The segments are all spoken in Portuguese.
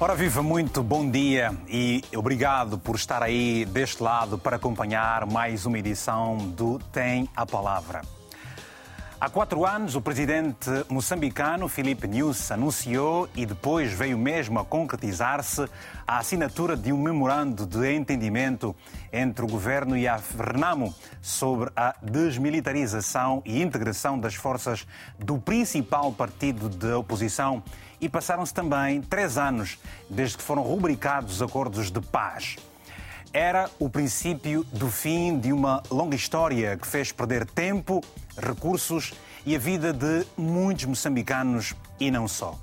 Ora viva, muito bom dia e obrigado por estar aí deste lado para acompanhar mais uma edição do Tem a Palavra. Há quatro anos, o presidente moçambicano Filipe Nunes anunciou e depois veio mesmo a concretizar-se a assinatura de um memorando de entendimento entre o governo e a Renamo sobre a desmilitarização e integração das forças do principal partido de oposição. E passaram-se também três anos desde que foram rubricados os acordos de paz. Era o princípio do fim de uma longa história que fez perder tempo, recursos e a vida de muitos moçambicanos e não só.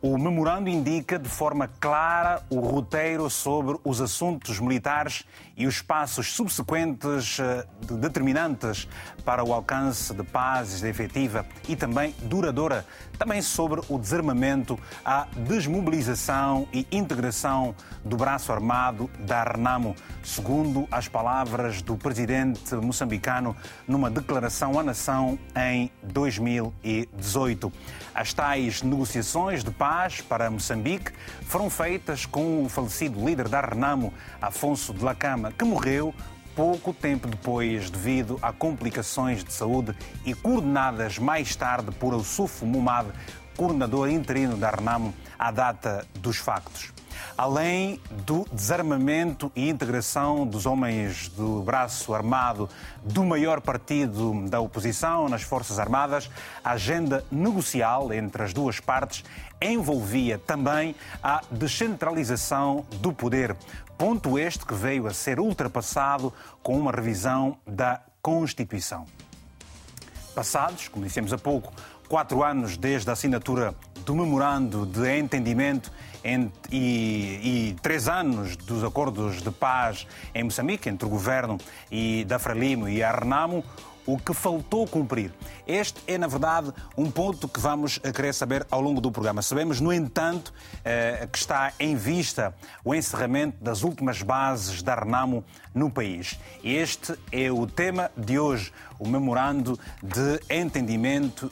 O memorando indica de forma clara o roteiro sobre os assuntos militares e os passos subsequentes eh, determinantes para o alcance de paz efetiva e também duradoura, também sobre o desarmamento, a desmobilização e integração do braço armado da Renamo, segundo as palavras do presidente moçambicano numa declaração à nação em 2018. As tais negociações de paz para Moçambique foram feitas com o falecido líder da Renamo, Afonso de Lacama, que morreu pouco tempo depois devido a complicações de saúde e coordenadas mais tarde por Elsufo Mumad, coordenador interino da Renamo, à data dos factos. Além do desarmamento e integração dos homens do braço armado do maior partido da oposição nas Forças Armadas, a agenda negocial entre as duas partes envolvia também a descentralização do poder, ponto este que veio a ser ultrapassado com uma revisão da Constituição. Passados, como dissemos há pouco, quatro anos desde a assinatura do memorando de entendimento e, e, três anos dos acordos de paz em Moçambique, entre o governo e da Frelimo e a Renamo, o que faltou cumprir. Este é, na verdade, um ponto que vamos querer saber ao longo do programa. Sabemos, no entanto, eh, que está em vista o encerramento das últimas bases da Renamo no país. Este é o tema de hoje, o memorando de entendimento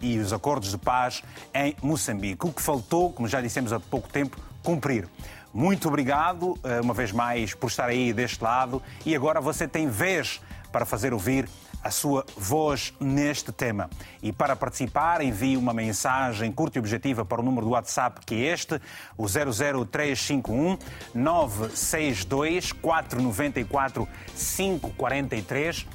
e os acordos de paz em Moçambique. O que faltou, como já dissemos há pouco tempo, cumprir. Muito obrigado, eh, uma vez mais, por estar aí deste lado e agora você tem vez para fazer ouvir a sua voz neste tema. E para participar, envie uma mensagem curta e objetiva para o número do WhatsApp que é este, o 00351 962 494 543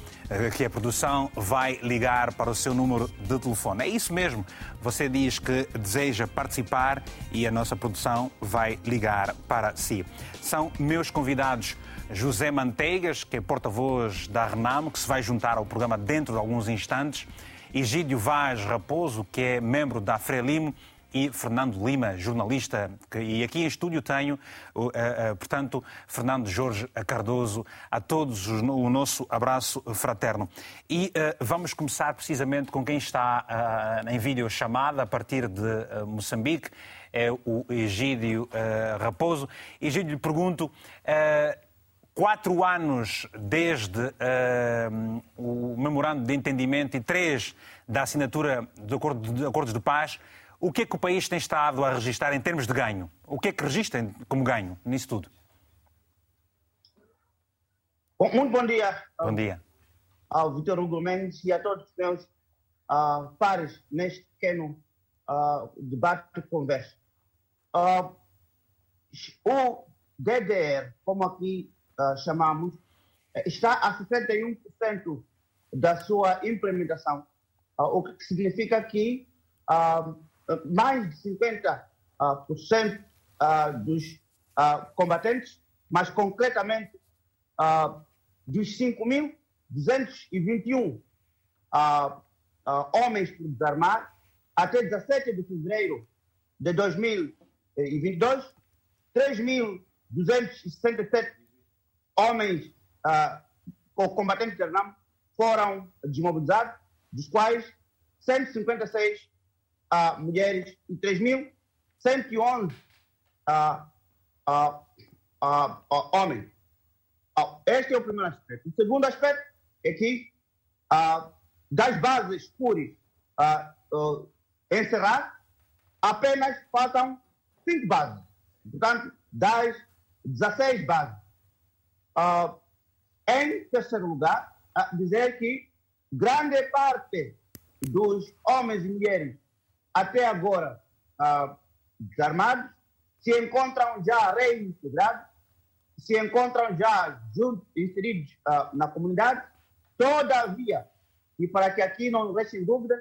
que a produção vai ligar para o seu número de telefone. É isso mesmo. Você diz que deseja participar e a nossa produção vai ligar para si. São meus convidados José Manteigas, que é porta-voz da Renamo, que se vai juntar ao programa dentro de alguns instantes, Egídio Vaz Raposo, que é membro da Frelimo, e Fernando Lima, jornalista, e aqui em estúdio tenho, portanto, Fernando Jorge Cardoso, a todos o nosso abraço fraterno. E vamos começar precisamente com quem está em videochamada a partir de Moçambique, é o Egídio Raposo. Egídio, lhe pergunto, quatro anos desde uh, o memorando de entendimento e três da assinatura acordo, de, acordos de paz, o que é que o país tem estado a registrar em termos de ganho? O que é que registra como ganho nisso tudo? Bom, muito bom dia. Bom dia. Ao Vitor Hugo Mendes e a todos os meus uh, pares neste pequeno uh, debate e conversa. Uh, o DDR, como aqui uh, chamamos, está a 61% da sua implementação, uh, o que significa que uh, mais de 50% dos combatentes, mas concretamente dos 5.221 homens por desarmar, até 17 de fevereiro de 2022, 3.267 homens uh, combatentes de Vietnã foram desmobilizados, dos quais 156 uh, ah, mulheres e 3.111 uh, uh, homens. este é o primeiro aspecto. O segundo aspecto é que das bases por encerrar, apenas faltam cinco bases. Portanto, das 16 bases. Uh, em terceiro lugar, uh, dizer que grande parte dos homens e mulheres até agora uh, desarmados se encontram já reintegrados, se encontram já juntos, inseridos uh, na comunidade. Todavia, e para que aqui não restem dúvidas,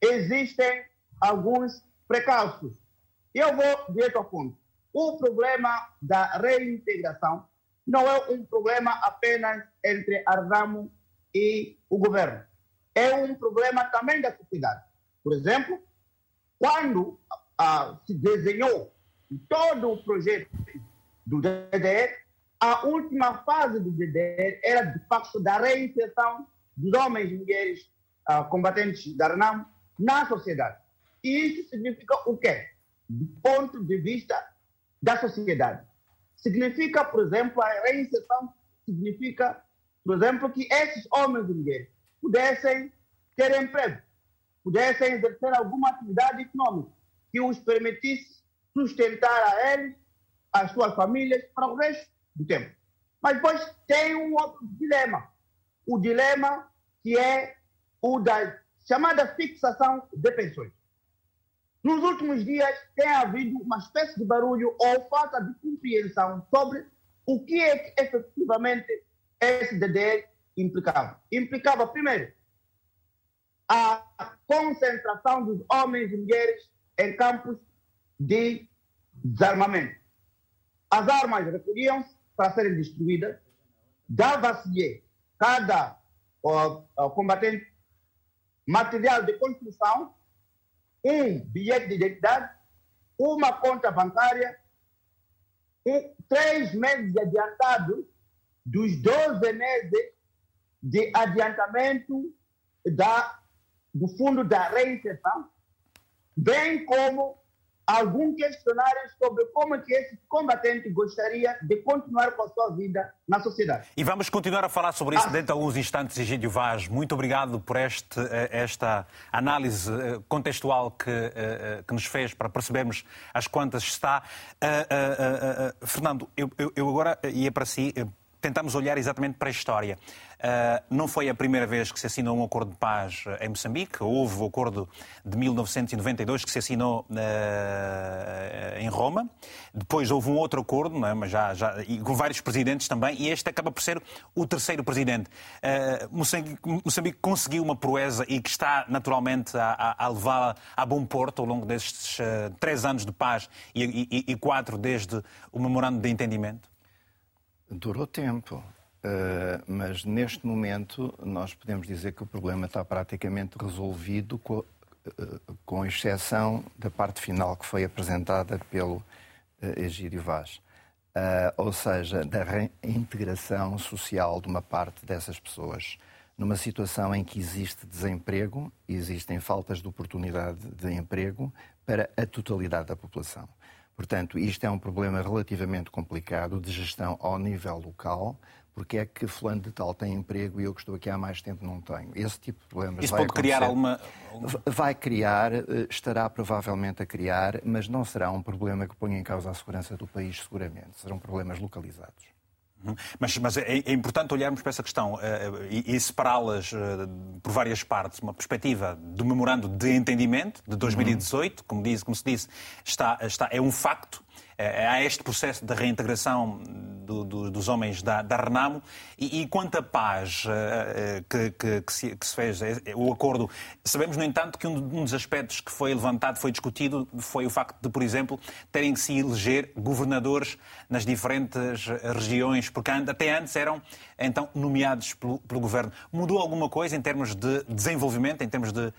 existem alguns precalços. Eu vou direto ao ponto. O problema da reintegração não é um problema apenas entre Argamo e o governo. É um problema também da sociedade. Por exemplo, quando ah, se desenhou todo o projeto do DDR, a última fase do DDR era, de facto, da reinserção dos homens e mulheres ah, combatentes da RNAM na sociedade. E isso significa o quê? Do ponto de vista da sociedade. Significa, por exemplo, a reinserção significa, por exemplo, que esses homens e mulheres pudessem ter emprego, pudessem exercer alguma atividade econômica que os permitisse sustentar a eles, as suas famílias, para o resto do tempo. Mas depois tem um outro dilema. O dilema que é o da chamada fixação de pensões. Nos últimos dias tem havido uma espécie de barulho ou falta de compreensão sobre o que é que efetivamente esse DDR implicava. Implicava, primeiro, a concentração dos homens e mulheres em campos de desarmamento. As armas recolhiam-se para serem destruídas, dava-se cada combatente material de construção um bilhete de identidade, uma conta bancária, um, três meses de adiantado dos 12 meses de adiantamento da, do fundo da reinserção, bem como algum questionário sobre como é que esse combatente gostaria de continuar com a sua vida na sociedade. E vamos continuar a falar sobre isso ah. dentro de alguns instantes, Egídio Vaz. Muito obrigado por este, eh, esta análise eh, contextual que, eh, que nos fez para percebermos as quantas está. Fernando, eu, eu agora ia para si, tentamos olhar exatamente para a história. Uh, não foi a primeira vez que se assinou um acordo de paz em Moçambique. Houve o acordo de 1992 que se assinou uh, em Roma. Depois houve um outro acordo, é? mas já, já, com vários presidentes também, e este acaba por ser o terceiro presidente. Uh, Moçambique, Moçambique, conseguiu uma proeza e que está naturalmente a, a, a levá-la a bom porto ao longo destes três anos de paz e, e, e quatro desde o memorando de entendimento? Durou tempo. Uh, mas neste momento nós podemos dizer que o problema está praticamente resolvido, com, uh, com exceção da parte final que foi apresentada pelo uh, Egídio Vaz. Ou seja, da reintegração social de uma parte dessas pessoas. Numa situação em que existe desemprego, existem faltas de oportunidade de emprego para a totalidade da população. Portanto, isto é um problema relativamente complicado de gestão ao nível local, porque é que fulano de tal tem emprego e eu que estou aqui há mais tempo não tenho. Esse tipo de problemas Isso vai pode criar alguma... Vai criar, eh, estará provavelmente a criar, mas não será um problema que ponha em causa a segurança do país, seguramente. Serão problemas localizados. Uhum. Mas, mas é, é, importante olharmos para essa questão uh, e, e separá-las uh, por várias partes. Uma perspectiva do memorando de entendimento de 2018, uhum. como, diz, como se disse, está, está, é um facto há este processo de reintegração do, do, dos homens da, da Renamo e, e quanto à paz uh, que, que, que, se, que, se, fez, é, o acordo, sabemos, no entanto, que um, um, dos aspectos que foi levantado, foi discutido, foi o facto de, por exemplo, terem que se eleger governadores nas diferentes regiões, porque até antes eram então nomeados pelo, pelo governo. Mudou alguma coisa em termos de desenvolvimento, em termos de uh,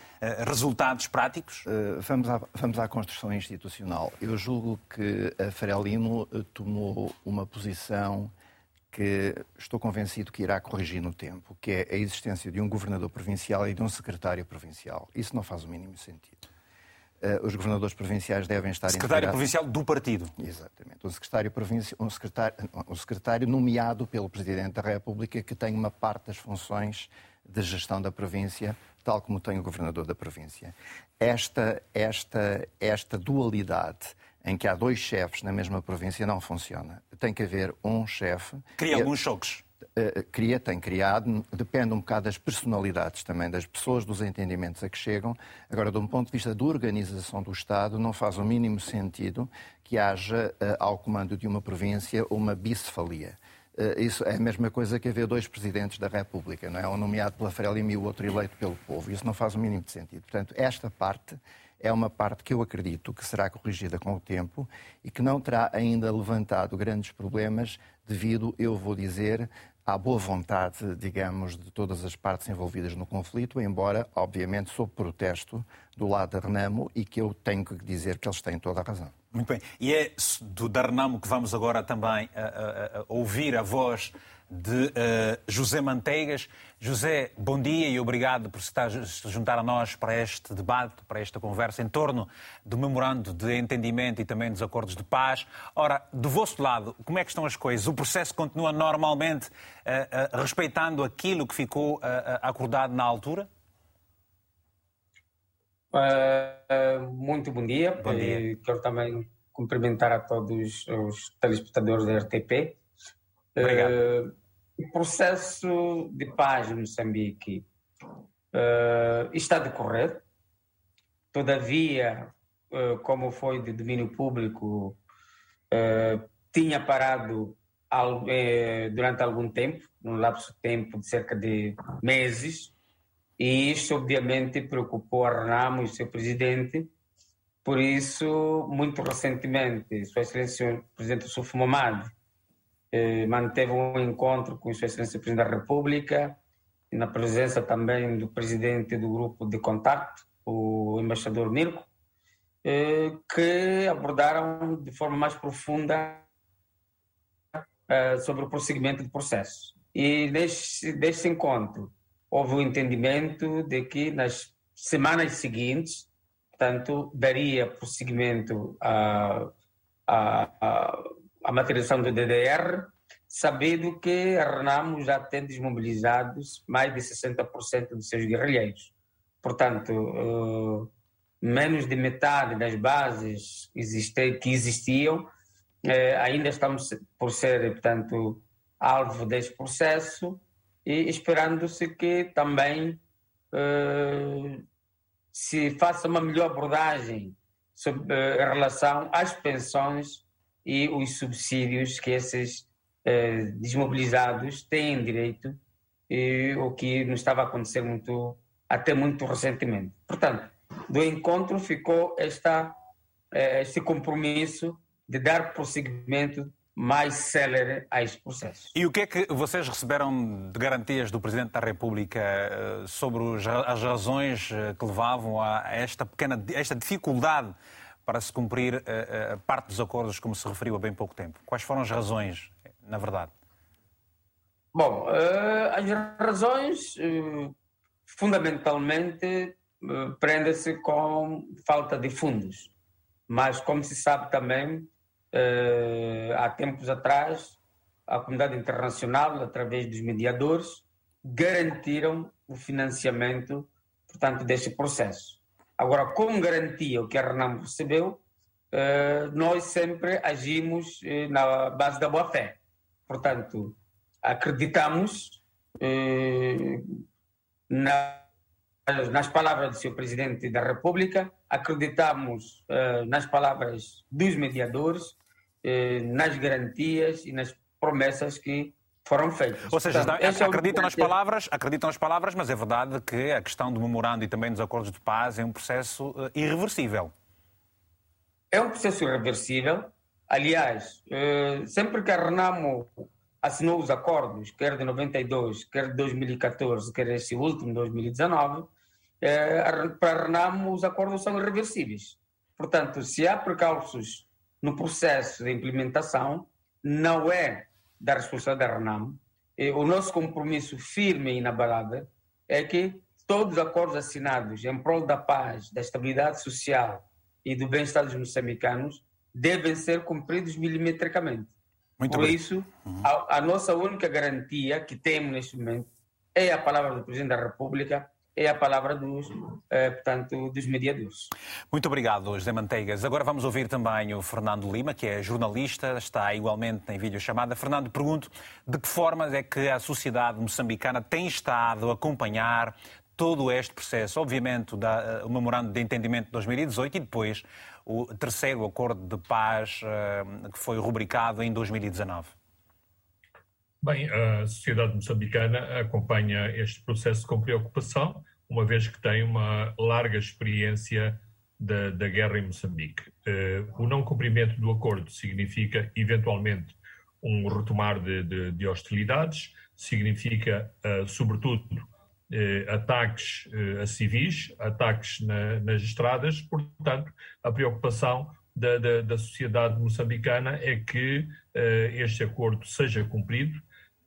resultados práticos? Uh, vamos, à, vamos à construção institucional. Eu julgo que a Frelimo eh, tomou uma posição que estou convencido que irá corrigir no tempo, que é a existência de um governador provincial e de um secretário provincial. Isso não faz o mínimo sentido. Uh, os governadores provinciais devem estar secretário provincial do partido. Exatamente. Um secretário, um, secretário, um secretário nomeado pelo Presidente da República que tem uma parte das funções de gestão da província, tal como tem o governador da província. Esta, esta, esta dualidade em que há dois chefes na mesma província não funciona. Tem que haver um chefe. Cria alguns choques. Uh, cria, tem criado, depende um bocado das personalidades também, das pessoas, dos entendimentos a que chegam. Agora, de um ponto de vista da organização do Estado, não faz o mínimo sentido que haja uh, ao comando de uma província uma bicefalia. Isso é a mesma coisa que haver dois presidentes da República, não é? Um nomeado pela Frelimo e o outro eleito pelo povo. Isso não faz o mínimo de sentido. Portanto, esta parte é uma parte que eu acredito que será corrigida com o tempo e que não terá ainda levantado grandes problemas devido, eu vou dizer, à boa vontade, digamos, de todas as partes envolvidas no conflito, embora, obviamente, sob protesto do lado da Renamo e que eu tenho que dizer que eles têm toda a razão. Muito bem. E é do da Renamo que vamos agora também a, a, a ouvir a voz de uh, José Manteigas. José, bom dia e obrigado por se juntar a nós para este debate, para esta conversa em torno do memorando de entendimento e também dos acordos de paz. Ora, do vosso lado, como é que estão as coisas? O processo continua normalmente uh, uh, respeitando aquilo que ficou acordado na altura? muito bom dia. Bom dia. quero também cumprimentar a todos os telespectadores da RTP. Obrigado o processo de paz em Moçambique uh, está a decorrer. Todavia, uh, como foi de domínio público, uh, tinha parado al, durante algum tempo, num lapso de tempo de cerca de meses, e isso obviamente preocupou a Renamo e seu presidente. Por isso, muito recentemente, Sua Excelência o Presidente Suf Momad eh, manteve um encontro com Sua Excelência o Presidente da República, na presença também do presidente do grupo de contacto, o embaixador Mirko, eh, que abordaram de forma mais profunda eh, sobre o prosseguimento do processo. E neste, neste encontro houve o um entendimento de que nas semanas seguintes, portanto, daria prosseguimento a, a a materialização do DDR, sabendo que a Renamo já tem desmobilizados mais de 60% dos seus guerrilheiros. Portanto, uh, menos de metade das bases que existiam uh, ainda estamos por ser, portanto, alvo deste processo e esperando-se que também uh, se faça uma melhor abordagem sobre, em relação às pensões e os subsídios que esses eh, desmobilizados têm direito, e, o que não estava a acontecer muito, até muito recentemente. Portanto, do encontro ficou esta, eh, este compromisso de dar prosseguimento mais célere a este processo. E o que é que vocês receberam de garantias do Presidente da República eh, sobre as razões que levavam a esta pequena esta dificuldade para se cumprir uh, uh, parte dos acordos, como se referiu há bem pouco tempo? Quais foram as razões, na verdade? Bom, uh, as razões fundamentalmente prendem-se com falta de fundos. Mas, como se sabe também, há tempos atrás, a comunidade internacional, através dos mediadores, garantiram o financiamento, portanto, deste processo. Agora, como garantia o que a Renan recebeu, eh, nós sempre agimos eh, na base da boa-fé. Portanto, acreditamos eh, nas palavras do seu presidente da República, acreditamos nas palavras dos mediadores, nas garantias e nas promessas que foram feitas. Ou seja, Portanto, acreditam, é nas palavras, acreditam nas palavras, mas é verdade que a questão do memorando e também dos acordos de paz é um processo uh, irreversível. É um processo irreversível. Aliás, uh, sempre que a Renamo assinou os acordos, quer de 92, quer de 2014, quer esse último, 2019, uh, para a Renamo os acordos são irreversíveis. Portanto, se há precalços no processo de implementação, não é da responsabilidade da RENAM, o nosso compromisso firme e inabalável é que todos os acordos assinados em prol da paz, da estabilidade social e do bem-estar dos moçambicanos devem ser cumpridos milimetricamente. Muito Por bem. isso, uhum. a, a, nossa única garantia que temos neste momento é a palavra do Presidente da República é a palavra dos, eh, portanto, dos mediadores. Muito obrigado, José Manteigas. Agora vamos ouvir também o Fernando Lima, que é jornalista, está igualmente em videochamada. Fernando, pergunto de que forma é que a sociedade moçambicana tem estado a acompanhar todo este processo? Obviamente, da, o Memorando de Entendimento de 2018 e depois o terceiro acordo de paz que foi rubricado em 2019. Bem, a sociedade moçambicana acompanha este processo com preocupação, uma vez que tem uma larga experiência da, da guerra em Moçambique. Uh, o não cumprimento do acordo significa, eventualmente, um retomar de, de, de hostilidades, significa, uh, sobretudo, uh, ataques a civis, ataques na, nas estradas. Portanto, a preocupação da, da, da sociedade moçambicana é que este acordo seja cumprido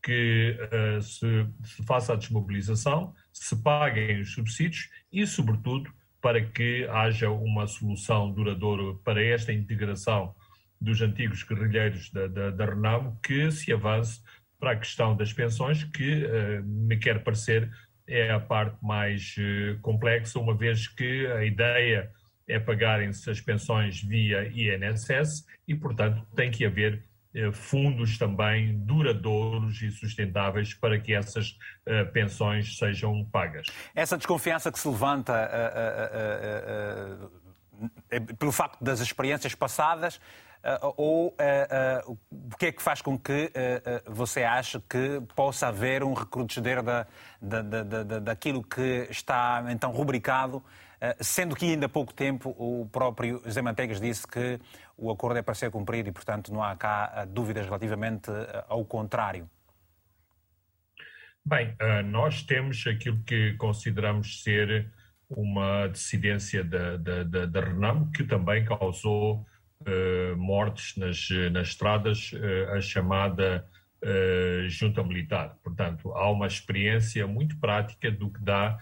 que uh, se, se, faça a desmobilização, se paguem os subsídios e, sobretudo, para que haja uma solução duradoura para esta integração dos antigos guerrilheiros da, da, da Renamo, que se avance para a questão das pensões, que uh, me quer parecer é a parte mais uh, complexa, uma vez que a ideia é pagarem-se as pensões via INSS e, portanto, tem que haver fundos também duradouros e sustentáveis para que essas uh, pensões sejam pagas. Essa desconfiança que se levanta uh, pelo facto das experiências passadas ou o que é que faz com que você ache que possa haver um recrudescer da, da, da, daquilo que está então rubricado eh, sendo que ainda há pouco tempo o próprio José Manteigas disse que o acordo é para ser cumprido e, portanto, não há cá eh, dúvidas relativamente eh, ao contrário. Bem, nós temos aquilo que consideramos ser uma dissidência da, da, da, da Renam, que também causou uh, mortes nas, nas estradas, uh, a chamada uh, junta militar. Portanto, há uma experiência muito prática do que dá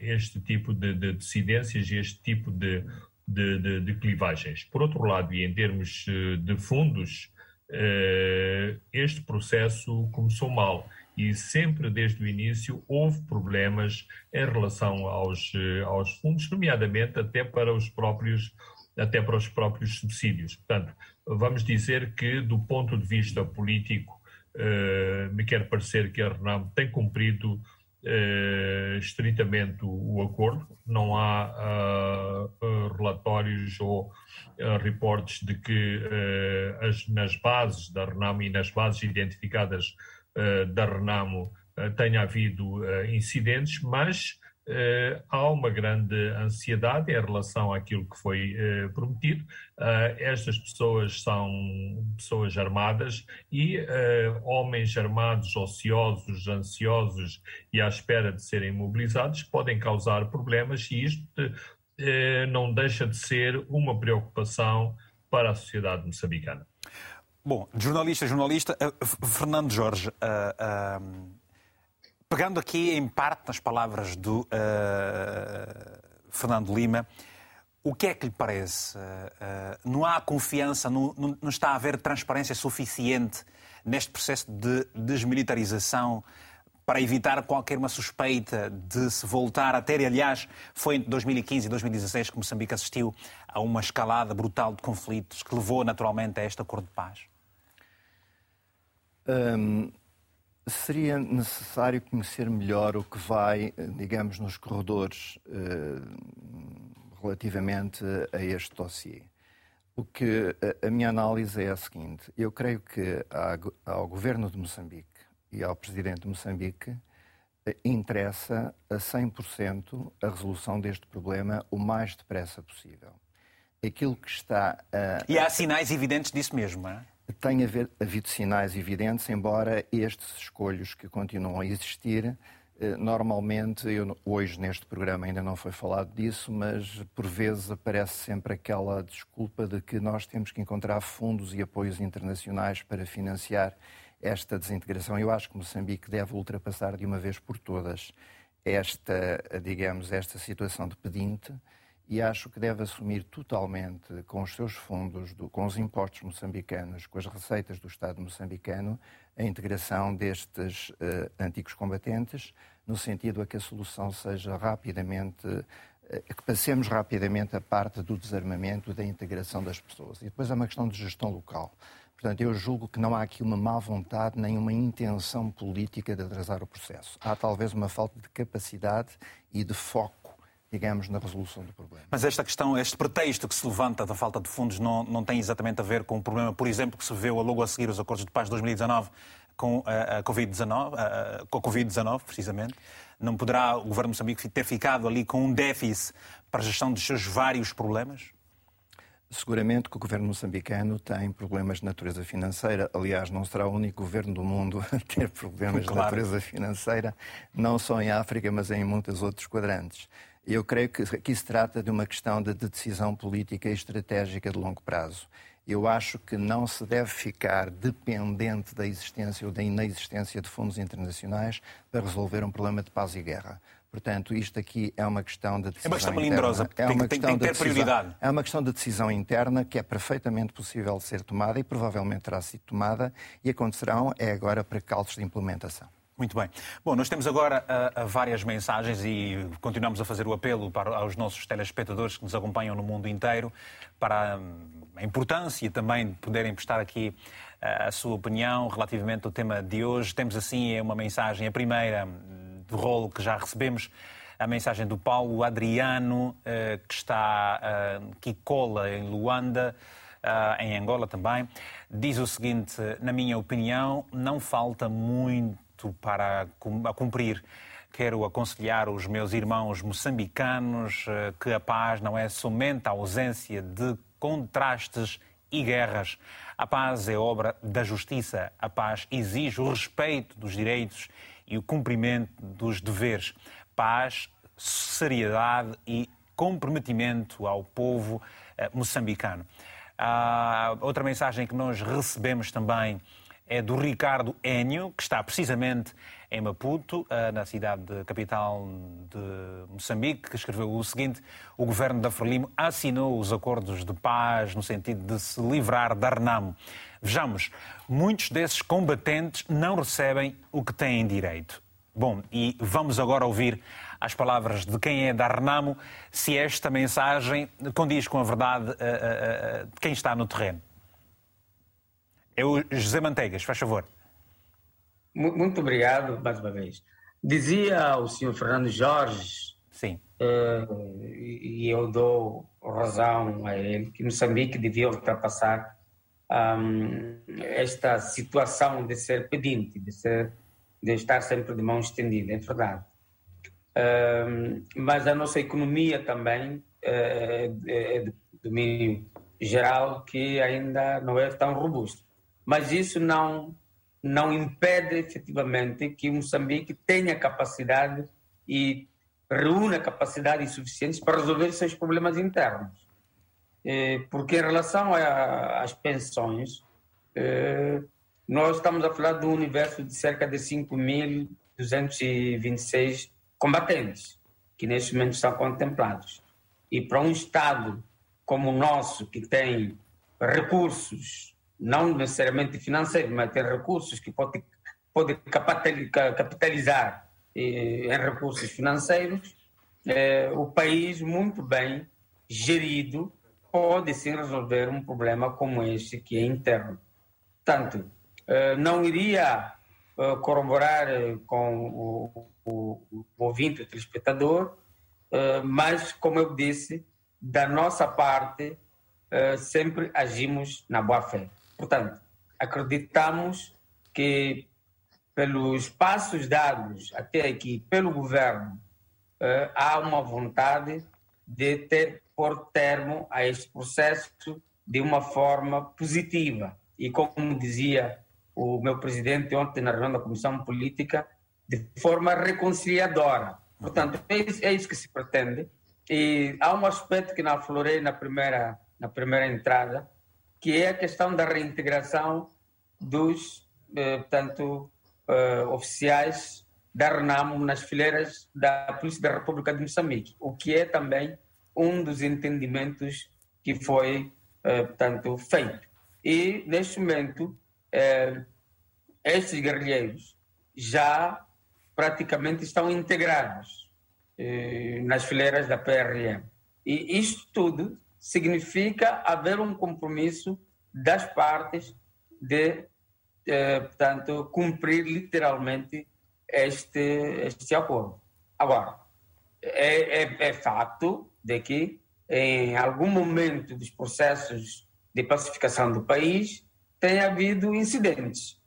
este tipo de, de dissidências e este tipo de, de, de, de, clivagens. Por outro lado, e em termos eh, de fundos, uh, este processo começou mal e sempre desde o início houve problemas em relação aos, aos fundos, nomeadamente até para os próprios até para os próprios subsídios. Portanto, vamos dizer que do ponto de vista político, me quer parecer que a Renam tem cumprido eh, estritamente o, o, acordo, não há uh, uh, relatórios ou uh, reportes de que as, nas bases da Renamo e nas bases identificadas da Renamo tenha havido incidentes, mas Uh, há uma grande ansiedade em relação àquilo que foi uh, prometido. Uh, estas pessoas são pessoas armadas e homens armados, ociosos, ansiosos e à espera de serem mobilizados podem causar problemas e isto não deixa de ser uma preocupação para a sociedade moçambicana. Bom, jornalista, jornalista, Fernando Jorge, Pegando aqui em parte nas palavras do uh, Fernando Lima, o que é que lhe parece? Uh, não há confiança, não, não, está a haver transparência suficiente neste processo de desmilitarização para evitar qualquer uma suspeita de se voltar a ter. Aliás, foi entre 2015 e 2016 que Moçambique assistiu a uma escalada brutal de conflitos que levou naturalmente a este acordo de paz. Um, seria necessário conhecer melhor o que vai, digamos, nos corredores eh, relativamente a este dossiê. O que a minha análise é a seguinte: eu creio que ao governo de Moçambique e ao presidente de Moçambique eh, interessa a 100% a resolução deste problema o mais depressa possível. Aquilo que está a... E há sinais evidentes disso mesmo, não é? Tem havido sinais evidentes, embora estes escolhos que continuam a existir, eh, normalmente, eu, hoje neste programa ainda não foi falado disso, mas por vezes aparece sempre aquela desculpa de que nós temos que encontrar fundos e apoios internacionais para financiar esta desintegração. Eu acho que Moçambique deve ultrapassar de uma vez por todas esta, digamos, esta situação de pedinte e acho que deve assumir totalmente, com os seus fundos, do, com os impostos moçambicanos, com as receitas do Estado moçambicano, a integração destes uh, antigos combatentes, no sentido a que a solução seja rapidamente, uh, que passemos rapidamente a parte do desarmamento, da integração das pessoas. E depois é uma questão de gestão local. Portanto, eu julgo que não há aqui uma má vontade nem uma intenção política de atrasar o processo. Há talvez uma falta de capacidade e de foco digamos, na resolução do problema. Mas esta questão, este pretexto que se levanta da falta de fundos não, não tem exatamente a ver com o problema, por exemplo, que se viu logo a seguir os acordos de paz de 2019 com a, Covid-19, com a Covid-19, precisamente. Não poderá o governo de Moçambique ter ficado ali com um déficit para a gestão dos seus vários problemas? Seguramente que o governo moçambicano tem problemas de natureza financeira. Aliás, não será o único governo do mundo a ter problemas claro. de natureza financeira, não só em África, mas em muitos outros quadrantes. Eu creio que aqui se trata de uma questão de decisão política e estratégica de longo prazo. Eu acho que não se deve ficar dependente da existência ou da inexistência de fundos internacionais para resolver um problema de paz e guerra. Portanto, isto aqui é uma questão de decisão É uma questão melindrosa, é uma tem, questão tem que ter de prioridade. É uma questão de decisão interna que é perfeitamente possível de ser tomada e provavelmente terá sido tomada e acontecerão é agora para calços de implementação. Muito bem. Bom, nós temos agora uh, várias mensagens e continuamos a fazer o apelo para aos nossos telespectadores que nos acompanham no mundo inteiro para um, a importância também de poderem prestar aqui uh, a sua opinião relativamente ao tema de hoje. Temos assim uma mensagem, a primeira hum, de rolo que já recebemos, a mensagem do Paulo Adriano, uh, que está que cola em Luanda. Em Angola também, diz o seguinte: na minha opinião, não falta muito para a cumprir. Quero aconselhar os meus irmãos moçambicanos eh, que a paz não é somente a ausência de contrastes e guerras. A paz é obra da justiça. A paz exige o respeito dos direitos e o cumprimento dos deveres. Paz, seriedade e comprometimento ao povo eh, moçambicano. Ah, outra mensagem que nós recebemos também é do Ricardo Enio, que está precisamente em Maputo, eh, na cidade capital de Moçambique, que escreveu o seguinte: O governo da Frelimo assinou os acordos de paz no sentido de se livrar da Renamo. Vejamos, muitos desses combatentes não recebem o que têm direito. Bom, e vamos agora ouvir as palavras de quem é da Renamo, se esta mensagem condiz com a verdade uh, uh, de quem está no terreno. É o José Manteigas, faz favor. Muito obrigado mais uma vez. Dizia o senhor Fernando Jorge, Sim. Uh, e eu dou razão a ele, que Moçambique devia ultrapassar um, esta situação de ser pedinte, de, ser, de estar sempre de mão estendida, é verdade. Mas a nossa economia também uh, é de domínio geral que ainda não é tão robusta mas isso não não impede efetivamente que Moçambique tenha capacidade e reúna capacidades suficientes para resolver seus problemas internos. Eh, porque em relação às pensões, eh, nós estamos a falar de um universo de cerca de 5.226 combatentes que neste momento estão contemplados. E para um Estado como o nosso, que tem recursos não necessariamente financeiro, mas tem recursos que pode, pode capitalizar eh, em recursos financeiros, eh, o país muito bem gerido pode sim resolver um problema como este que é interno. Portanto, eh, não iria eh, corroborar com o, o, o ouvinte, o telespectador, mas, como eu disse, da nossa parte, sempre agimos na boa fé. Portanto, acreditamos que, pelos passos dados até aqui pelo governo, eh, há uma vontade de ter por termo a este processo de uma forma positiva. E como dizia o meu presidente ontem na reunião da Comissão Política, de forma reconciliadora. Portanto, é isso, é isso que se pretende. E há um aspecto que não aflorei na primeira, na primeira entrada, que é a questão da reintegração dos, eh, portanto, eh, oficiais da RENAMO nas fileiras da Polícia da República de Moçambique, o que é também um dos entendimentos que foi, eh, portanto, feito. E, neste momento, eh, estes guerrilheiros já praticamente estão integrados eh, nas fileiras da PRM. E isto tudo significa haver um compromisso das partes de, eh, portanto, cumprir literalmente este, este acordo. Agora, é, é, é fato de que em algum momento dos processos de pacificação do país tem havido incidentes.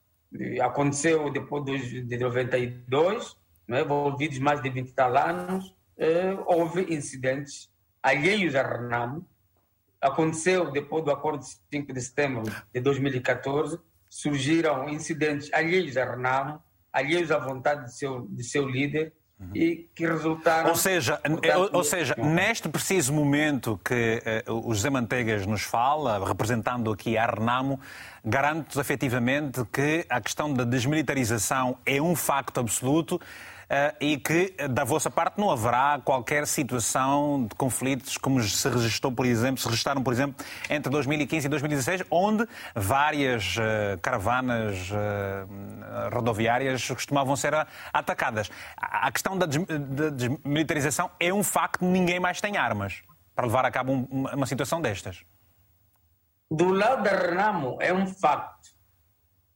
Aconteceu depois de 92, né, envolvidos mais de 20 tal anos, eh, houve incidentes alheios a Renamo. Aconteceu depois do acordo de 5 de setembro de 2014, surgiram incidentes alheios a Renamo, alheios à vontade de seu, de seu líder, Uhum. e que resultaram. Ou seja, portanto, ou seja neste preciso momento que uh, o José Manteigas nos fala, representando aqui a Renamo, garante-nos efetivamente que a questão da desmilitarização é um facto absoluto e que, da vossa parte, não haverá qualquer situação de conflitos como se registrou, por exemplo, se registraram, por exemplo, entre 2015 e 2016, onde várias uh, caravanas rodoviárias costumavam ser atacadas. A questão da desmilitarização é um facto, ninguém mais tem armas para levar a cabo um, uma situação destas. Do lado da Renamo é um facto,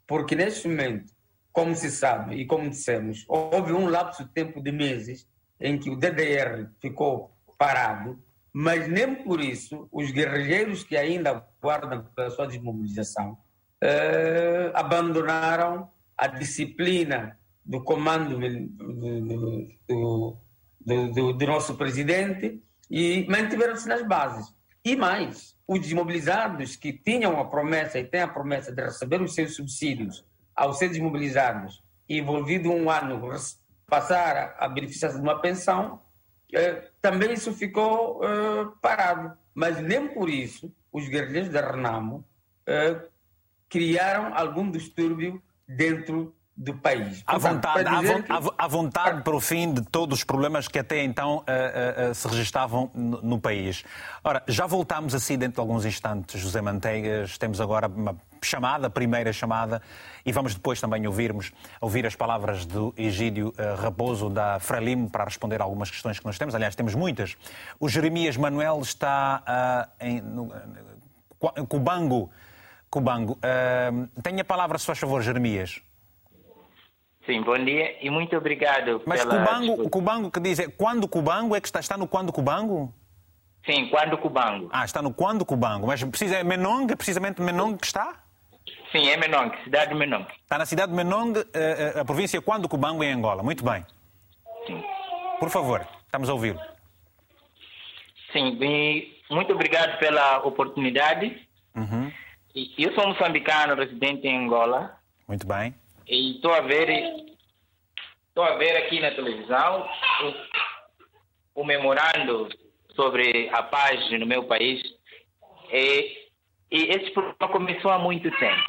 porque neste momento como se sabe e como dissemos, houve um lapso de tempo de meses em que o DDR ficou parado, mas nem por isso os guerrilheiros que ainda guardam pela sua desmobilização eh, abandonaram a disciplina do comando do, do, do, do nosso presidente e mantiveram-se nas bases. E mais, os desmobilizados que tinham a promessa e têm a promessa de receber os seus subsídios ao ser desmobilizados e envolvido um ano passar a beneficiar de uma pensão, eh, também isso ficou eh, parado. Mas nem por isso os guerrilheiros da Renamo eh, criaram algum distúrbio dentro do país. À vontade, à, vontade para o fim de todos os problemas que até então uh, uh, se registavam no, no, país. Ora, já voltámos assim dentro de alguns instantes, José Manteigas. Temos agora uma chamada, primeira chamada, e vamos depois também ouvirmos, ouvir as palavras do Egídio uh, Raposo da Frelimo para responder a algumas questões que nós temos. Aliás, temos muitas. O Jeremias Manuel está em no, Cubango. Cubango. tenha a palavra, se faz favor, Jeremias. Sim, bom dia e muito obrigado Mas pela... Cubango, Cubango que diz, quando Cubango é que está, está no quando Cubango? Sim, quando Cubango. Ah, está no quando Cubango, mas precisa, é Menong, precisamente Menong que está? Sim, é Menong, cidade de Menong. Está na cidade de Menong, eh, eh, a província quando Cubango em Angola. Muito bem. Sim. Por favor, estamos a ouvi-lo. Sim, muito obrigado pela oportunidade. Uhum. Eu sou moçambicano, residente em Angola. Muito bem. E estou a ver, estou a ver aqui na televisão o, o memorando sobre a paz no meu país. E, e esse problema começou há muito tempo,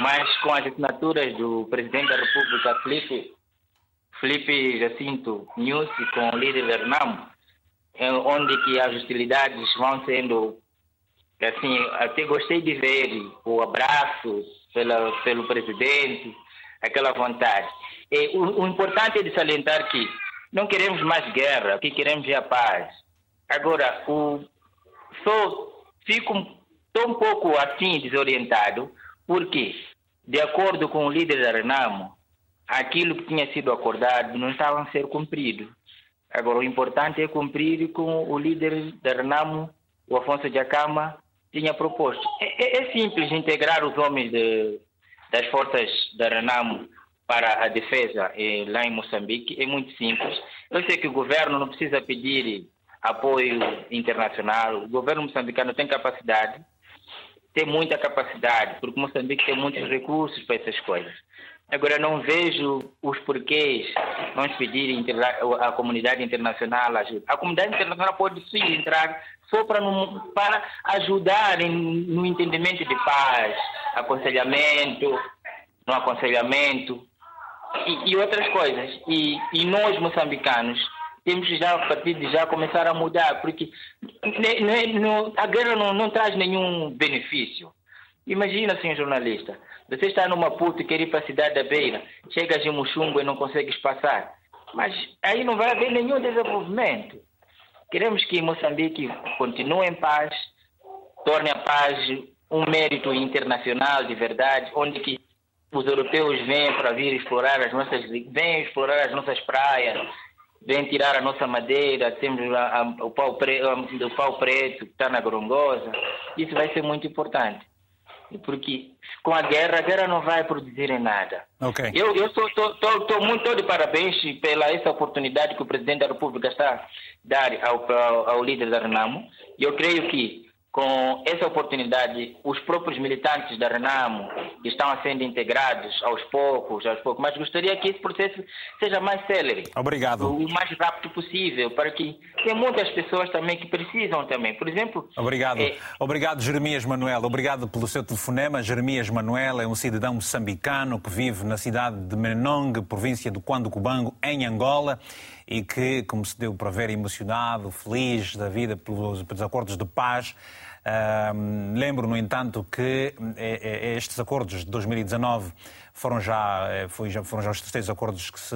mas com as assinaturas do presidente da República, Felipe, Felipe Jacinto Nussi, com o líder Bernamo, onde que as hostilidades vão sendo assim, até gostei de ver o abraço pela, pelo presidente, aquela vontade. E o, o importante é de salientar que não queremos mais guerra, o que queremos é a paz. Agora, o, fico tão pouco assim desorientado, porque, de acordo com o líder da Renamo, aquilo que tinha sido acordado não estava a ser cumprido. Agora, o importante é cumprir com o líder da Renamo, o Afonso de Acama, tinha proposto. É, é, é simples integrar os homens de, das forças da Renamo para a defesa eh, lá em Moçambique é muito simples. Eu sei que o governo não precisa pedir apoio internacional. O governo moçambicano tem capacidade, tem muita capacidade, porque Moçambique tem muitos recursos para essas coisas. Agora, não vejo os porquês vamos pedir a comunidade internacional ajuda. A comunidade internacional pode sim entrar para, para ajudar em, no entendimento de paz, aconselhamento, no aconselhamento e, e outras coisas. E, e, nós, moçambicanos, temos já, a partir de já, começar a mudar, porque a guerra não, não traz nenhum benefício. Imagina, senhor jornalista, você está numa puta e quer ir para a cidade da Beira, chegas em Muxungo e não consegues passar. Mas aí não vai haver nenhum desenvolvimento. Queremos que Moçambique continue em paz, torne a paz um mérito internacional de verdade, onde que os europeus vêm para vir explorar as nossas, vêm explorar as nossas praias, vêm tirar a nossa madeira, temos a, a, o, pau pre, o pau preto que está na Gorongosa. Isso vai ser muito importante. Porque com a guerra, a guerra não vai produzir em nada. Okay. Eu estou muito de parabéns pela essa oportunidade que o Presidente da República está dar ao, ao, ao líder da Renamo. Eu creio que com essa oportunidade, os próprios militantes da Renamo estão sendo integrados aos poucos, aos poucos, mas gostaria que esse processo seja mais célere. Obrigado. O mais rápido possível, para que tem muitas pessoas também que precisam também. Por exemplo... Obrigado. É... Obrigado, Jeremias Manuel. Obrigado pelo seu telefonema. Jeremias Manuel é um cidadão moçambicano que vive na cidade de Menong, província do Quando Cubango, em Angola e que, como se deu para ver, emocionado, feliz da vida pelos, pelos acordos de paz lembro, no entanto, que eh, eh, estes acordos de 2019 foram já, eh, foi, já, foram já os três acordos que se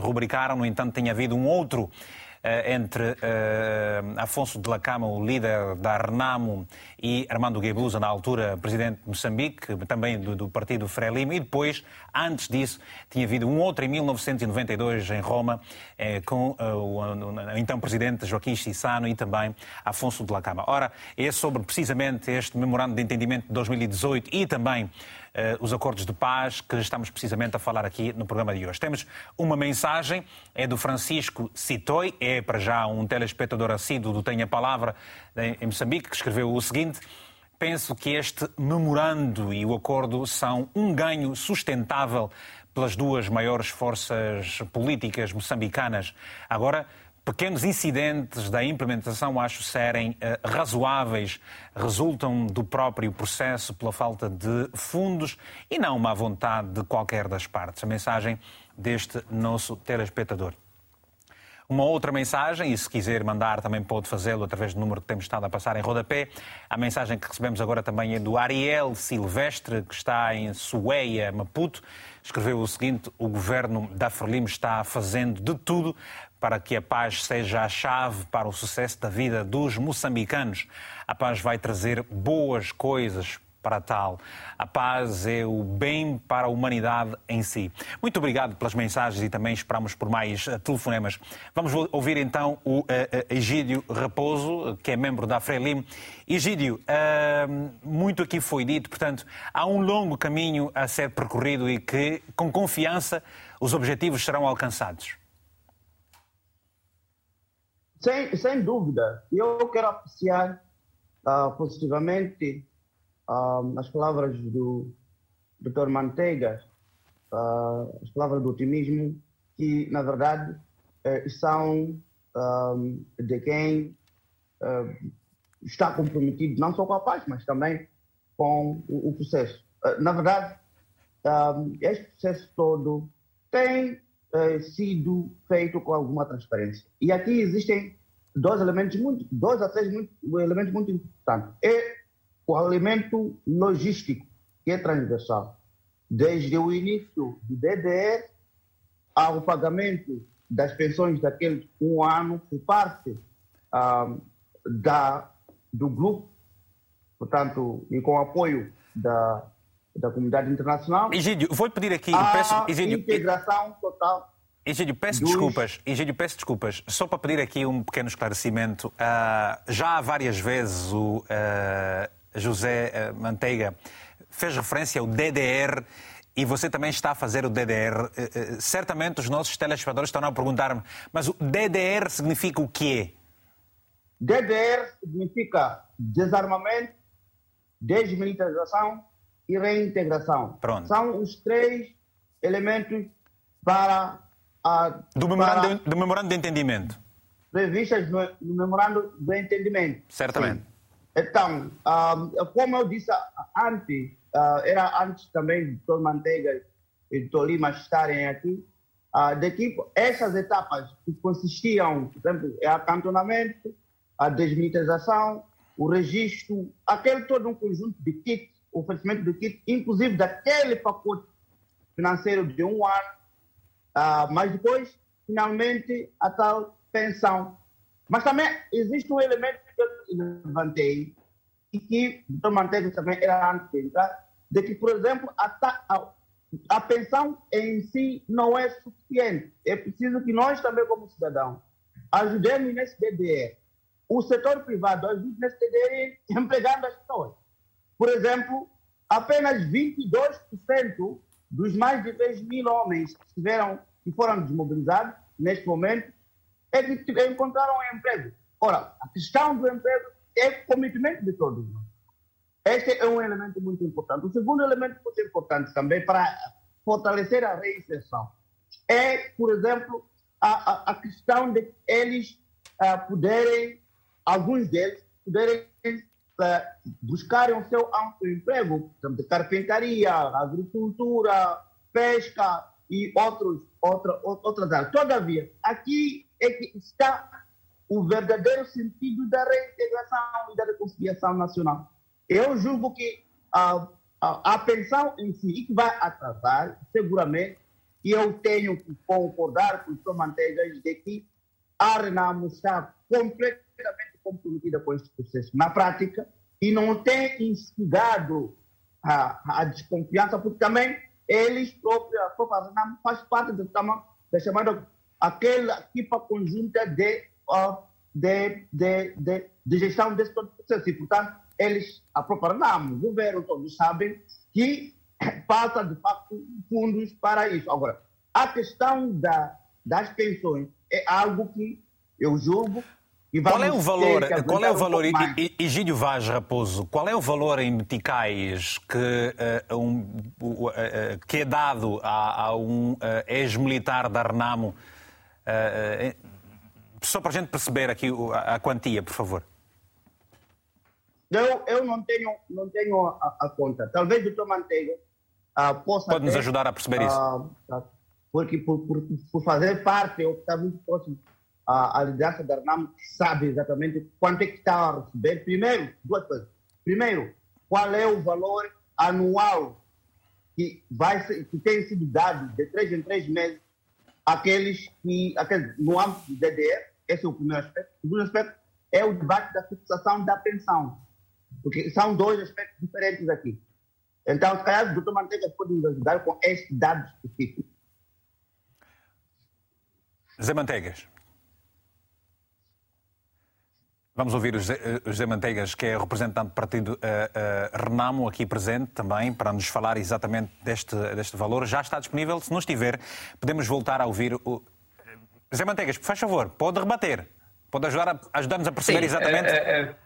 rubricaram. No entanto, tinha havido um outro entre Afonso de la Cama, o líder da Renamo, e Armando Guebuza, na altura presidente de Moçambique, também do, do partido Frelimo, e depois, antes disso, tinha havido um outro em 1992 em Roma, eh, com o, então presidente Joaquim Chissano e também Afonso de la Cama. Ora, é sobre precisamente este memorando de entendimento de 2018 e também os acordos de paz que estamos precisamente a falar aqui no programa de hoje. Temos uma mensagem, é do Francisco Citoi, é para já um telespectador assíduo do Tenha Palavra em Moçambique, que escreveu o seguinte, penso que este memorando e o acordo são um ganho sustentável pelas duas maiores forças políticas moçambicanas. Agora, pequenos incidentes da implementação acho serem uh, razoáveis, resultam do próprio processo pela falta de fundos e não uma vontade de qualquer das partes. A mensagem deste nosso telespectador. Uma outra mensagem, e se quiser mandar também pode fazê-lo através do número que temos estado a passar em rodapé. A mensagem que recebemos agora também é do Ariel Silvestre, que está em Sueia, Maputo. Escreveu o seguinte: O governo da Frelimo está fazendo de tudo para que a paz seja a chave para o sucesso da vida dos moçambicanos. A paz vai trazer boas coisas para tal. A paz é o bem para a humanidade em si. Muito obrigado pelas mensagens e também esperamos por mais uh, telefonemas. Vamos ouvir então o uh, uh, Egídio Raposo, que é membro da Frelim. Egídio, muito aqui foi dito, portanto, há um longo caminho a ser percorrido e que, com confiança, os objetivos serão alcançados. Sem, sem dúvida. Eu quero apreciar uh, positivamente uh, as palavras do Dr. Manteiga, uh, as palavras do otimismo, que na verdade uh, são de quem ah, está comprometido não só com a paz, mas também com o, o processo. na verdade, este processo todo tem sido feito com alguma transparência. E aqui existem dois elementos muito, dois a três muito, elementos muito importantes. É o alimento logístico, que é transversal. Desde o início do DDR ao pagamento das pensões daquele um ano por parte ah, da, do grupo, portanto, e com apoio da, da comunidade internacional. Egídio, vou pedir aqui, a peço, Egídio, integração total. Egídio, peço dos... desculpas, Egídio, peço desculpas, só para pedir aqui um pequeno esclarecimento. Uh, já há várias vezes o, uh, José eh, Manteiga fez referência ao DDR e você também está a fazer o DDR. Certamente os nossos telespectadores estão a perguntar-me, mas o DDR significa o quê? DDR significa desarmamento, desmilitarização e reintegração. Pronto. São os três elementos para a. Do memorando, para... do memorando de entendimento. Previstas no, no memorando de entendimento. Certamente. Sim. Então, um, como eu disse antes, uh, era antes também do Dr. Manteiga e do Dr. Lima estarem aqui, uh, de que essas etapas que consistiam, por exemplo, é acantonamento, a desmilitarização, o registro, aquele todo um conjunto de kits, oferecimento de kits, inclusive daquele pacote financeiro de um ano, uh, mas depois, finalmente, a tal pensão. Mas também existe um elemento que eu levantei e que o Dr. Manteiga também era antes de entrar, de que, por exemplo, a, a, a pensão em si não é suficiente. É preciso que nós também, como cidadãos, ajudemos nesse DDE. O setor privado ajude nesse DDE empregando as pessoas. Por exemplo, apenas 22% dos mais de 3 mil homens que, tiveram, que foram desmobilizados neste momento é que encontraram um emprego. Ora, a questão do emprego é comprometimento de todos nós. Este é um elemento muito importante. O segundo elemento muito importante também para fortalecer a reinserção é, por exemplo, a, a, a questão de eles uh, poderem, alguns deles, poderem uh, buscarem o seu emprego, de carpintaria, agricultura, pesca e outros, outra, outras áreas. Todavia, aqui é que está o verdadeiro sentido da reintegração e da reconciliação nacional. Eu julgo que a, a, a pensão em si que vai atrasar, seguramente, e eu tenho que concordar com o Sr. Manteigas de que a Renamo está completamente comprometida com este processo na prática e não tem instigado a, a desconfiança, porque também eles próprios, a própria Renamo faz parte da, da chamada aquela equipa conjunta de, de, de, de, de gestão desse processo. E, portanto, eles, a própria NAM, o governo, todos sabem que passa, de facto, fundos para isso. Agora, a questão da, das pensões é algo que eu julgo qual é o valor, qual é o valor, um Egídio Vaz Raposo, qual é o valor em meticais que, uh, um, uh, uh, que é dado a, a um ex-militar da Renamo? só para a gente perceber aqui a, a quantia, por favor. Eu, eu não tenho, não tenho a, a conta. Talvez o Dr. Manteiga uh, possa. Pode nos ajudar a perceber isso. Uh, porque por, por, por, fazer parte, eu está muito próximo à, à liderança da RNAM, sabe exatamente quanto é que está a receber. Primeiro, duas coisas. Primeiro, qual é o valor anual que, vai ser, que tem sido dado de três em três meses àqueles que, aqueles, no âmbito do DDE, esse é o primeiro aspecto. O segundo aspecto é o debate da fixação da pensão. Porque são dois aspectos diferentes aqui. Então, se calhar, o doutor Manteiga pode nos ajudar com este dado específico. Zé Manteigas. Vamos ouvir o José Manteigas, que é representante do partido uh, uh, Renamo, aqui presente também, para nos falar exatamente deste, deste valor. Já está disponível. Se não estiver, podemos voltar a ouvir o. José Manteigas, por favor, pode rebater. Pode ajudar ajudar-nos a perceber Sim, exatamente. É, é,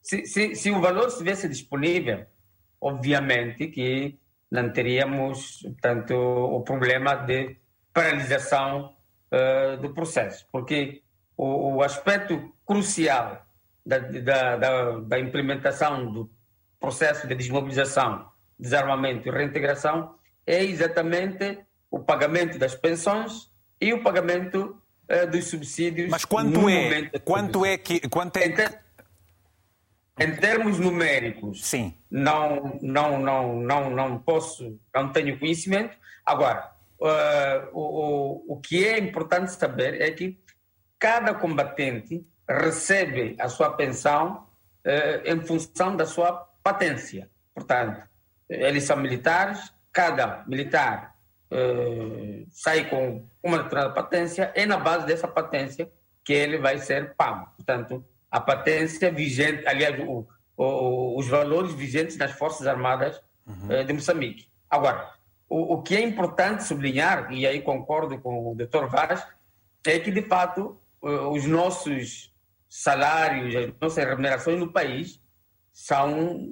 se, se, se o valor estivesse disponível, obviamente que não teríamos tanto o problema de paralisação uh, do processo, porque o, o aspecto crucial da, da, da, da, implementação do processo de desmobilização, desarmamento e reintegração é exatamente o pagamento das pensões e o pagamento uh, dos subsídios. Mas quanto é? Quanto é que quanto é? Então, em termos numéricos, Sim. Não, não, não, não, não posso, não tenho conhecimento. Agora, uh, o, o que é importante saber é que cada combatente recebe a sua pensão uh, em função da sua patência. Portanto, eles são militares, cada militar uh, sai com uma determinada patência, é na base dessa patência que ele vai ser pago. Portanto, a patência vigente, aliás, o, o, os valores vigentes nas Forças Armadas uhum. Eh, de Moçambique. Agora, o, o, que é importante sublinhar, e aí concordo com o Dr. Vaz, é que, de fato, eh, os nossos salários, as nossas remunerações no país são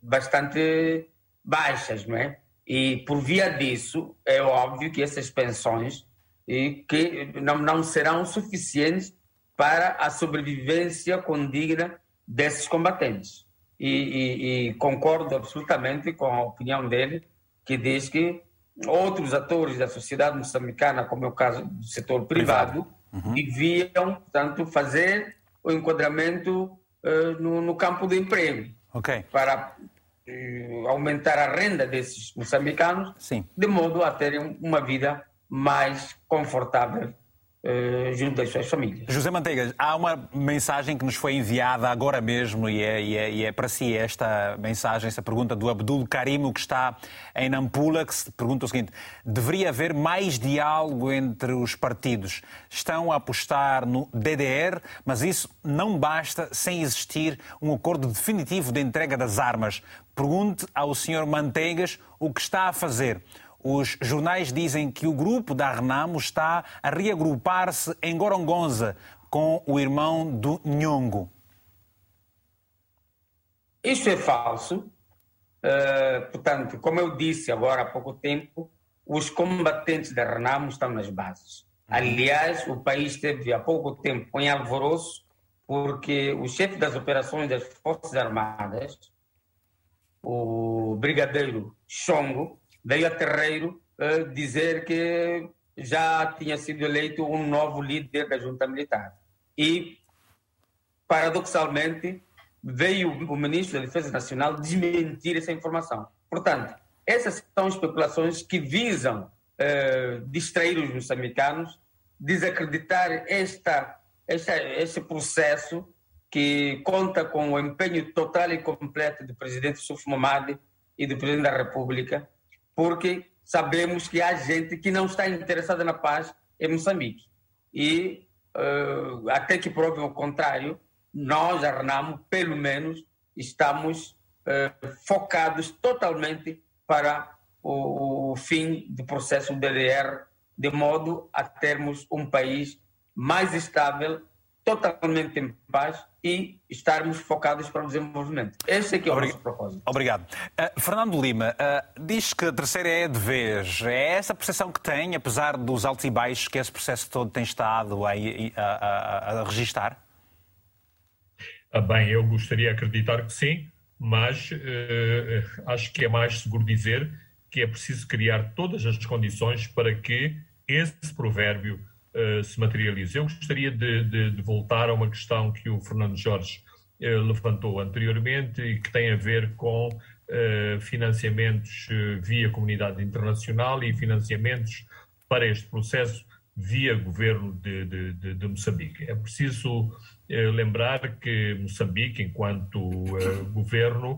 bastante baixas, não é? E por via disso, é óbvio que essas pensões e que não, não serão suficientes para a sobrevivência condigna desses combatentes. E, e, e, concordo absolutamente com a opinião dele, que diz que outros atores da sociedade moçambicana, como é o caso do setor privado, uhum. deviam, portanto, fazer o enquadramento uh, no, no, campo do emprego okay. para uh, aumentar a renda desses moçambicanos, Sim. de modo a terem uma vida mais confortável eh, junto das suas famílias. José Manteigas, há uma mensagem que nos foi enviada agora mesmo e é, e é, e é para si esta mensagem, essa pergunta do Abdul Karimo, que está em Nampula, que se pergunta o seguinte: deveria haver mais diálogo entre os partidos? Estão a apostar no DDR, mas isso não basta sem existir um acordo definitivo de entrega das armas. Pergunte ao Sr. Manteigas o que está a fazer. Os jornais dizem que o grupo da Renamo está a reagrupar-se em Gorongonza com o irmão do Nhongo. Isso é falso. Uh, portanto, como eu disse agora há pouco tempo, os combatentes da Renamo estão nas bases. Aliás, o país esteve há pouco tempo em alvoroço porque o chefe das operações das Forças Armadas, o brigadeiro Chongo, veio a Terreiro uh, dizer que já tinha sido eleito um novo líder da junta militar. E, paradoxalmente, veio o ministro da Defesa Nacional desmentir essa informação. Portanto, essas são especulações que visam uh, distrair os moçambicanos, desacreditar esta, esta, este processo que conta com o empenho total e completo do presidente Suf Momadi e do presidente da República porque sabemos que há gente que não está interessada na paz em Moçambique. E uh, até que prove o contrário, nós, a Renamo, pelo menos, estamos uh, focados totalmente para o, o fim do processo DDR, de modo a termos um país mais estável totalmente em paz e estarmos focados para o desenvolvimento. Esse é que é o nosso propósito. Obrigado. Uh, Fernando Lima, uh, diz que a terceira é de vez. É essa a percepção que tem, apesar dos altos e baixos que esse processo todo tem estado a, a, a, a registar? Ah, bem, eu gostaria de acreditar que sim, mas uh, acho que é mais seguro dizer que é preciso criar todas as condições para que esse provérbio uh, se materialize. Eu gostaria de, de, de, voltar a uma questão que o Fernando Jorge uh, levantou anteriormente e que tem a ver com uh, financiamentos via comunidade internacional e financiamentos para este processo via governo de, de, de Moçambique. É preciso lembrar que Moçambique, enquanto governo,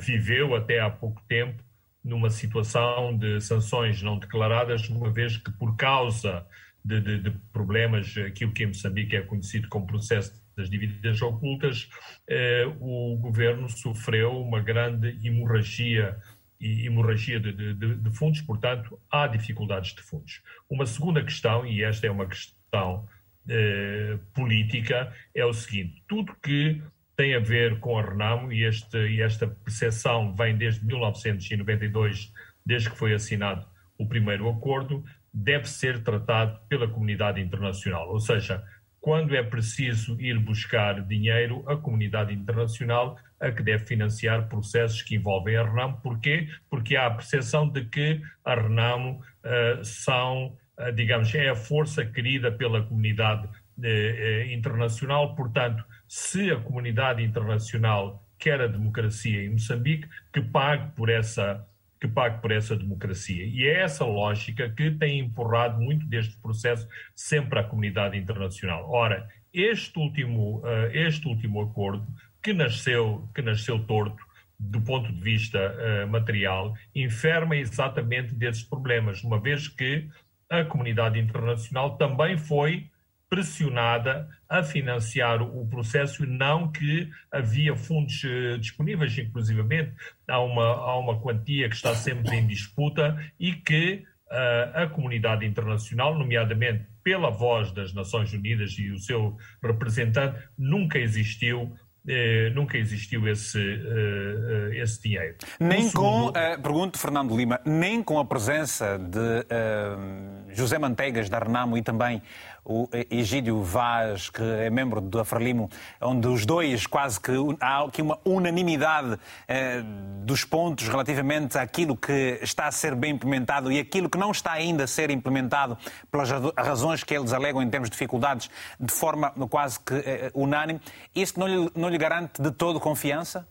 viveu até há pouco tempo numa situação de sanções não declaradas, uma vez que, por causa de, de, de, problemas, aquilo que em Moçambique é conhecido como processo das dívidas ocultas, eh, o governo sofreu uma grande hemorragia hemorragia de, de, de, fundos, portanto, há dificuldades de fundos. Uma segunda questão, e esta é uma questão eh, política, é o seguinte: tudo que tem a ver com a Renamo, e, este, e esta percepção vem desde 1992, desde que foi assinado o primeiro acordo, deve ser tratado pela comunidade internacional. Ou seja, quando é preciso ir buscar dinheiro, a comunidade internacional a que deve financiar processos que envolvem a Renamo. Porquê? Porque há a percepção de que a Renamo uh, são, uh, digamos, é a força querida pela comunidade uh, internacional. Portanto, se a comunidade internacional quer a democracia em Moçambique, que pague por essa que pague por essa democracia. E é essa lógica que tem empurrado muito deste processo sempre à comunidade internacional. Ora, este último, uh, este último acordo, que nasceu, que nasceu torto, do ponto de vista uh, material, enferma exatamente desses problemas, uma vez que a comunidade internacional também foi pressionada a financiar o processo não que havia fundos uh, disponíveis, inclusivamente há uma, há uma quantia que está sempre em disputa e que uh, a comunidade internacional, nomeadamente pela voz das Nações Unidas e o seu representante, nunca existiu eh, nunca existiu esse, uh, esse dinheiro. Nem segundo... com, uh, pergunto Fernando Lima, nem com a presença de José Manteigas da Renamo e também o Egídio Vaz, que é membro da Frelimo, onde os dois quase que há aqui uma unanimidade eh, dos pontos relativamente àquilo que está a ser bem implementado e aquilo que não está ainda a ser implementado pelas razões que eles alegam em termos de dificuldades, de forma quase que eh, unânime. Isso não lhe, não lhe garante de todo confiança?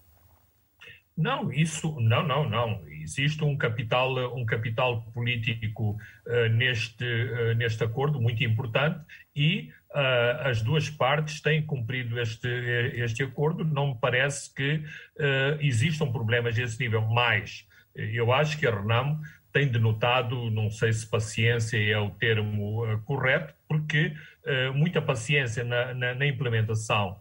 Não, isso não, não, não. Existe um capital, um capital político uh, neste, uh, neste acordo muito importante e uh, as duas partes têm cumprido este, este acordo. Não me parece que existam problemas desse nível. Mas eu acho que a Renamo tem denotado, não sei se paciência é o termo correto, porque muita paciência na, na, na implementação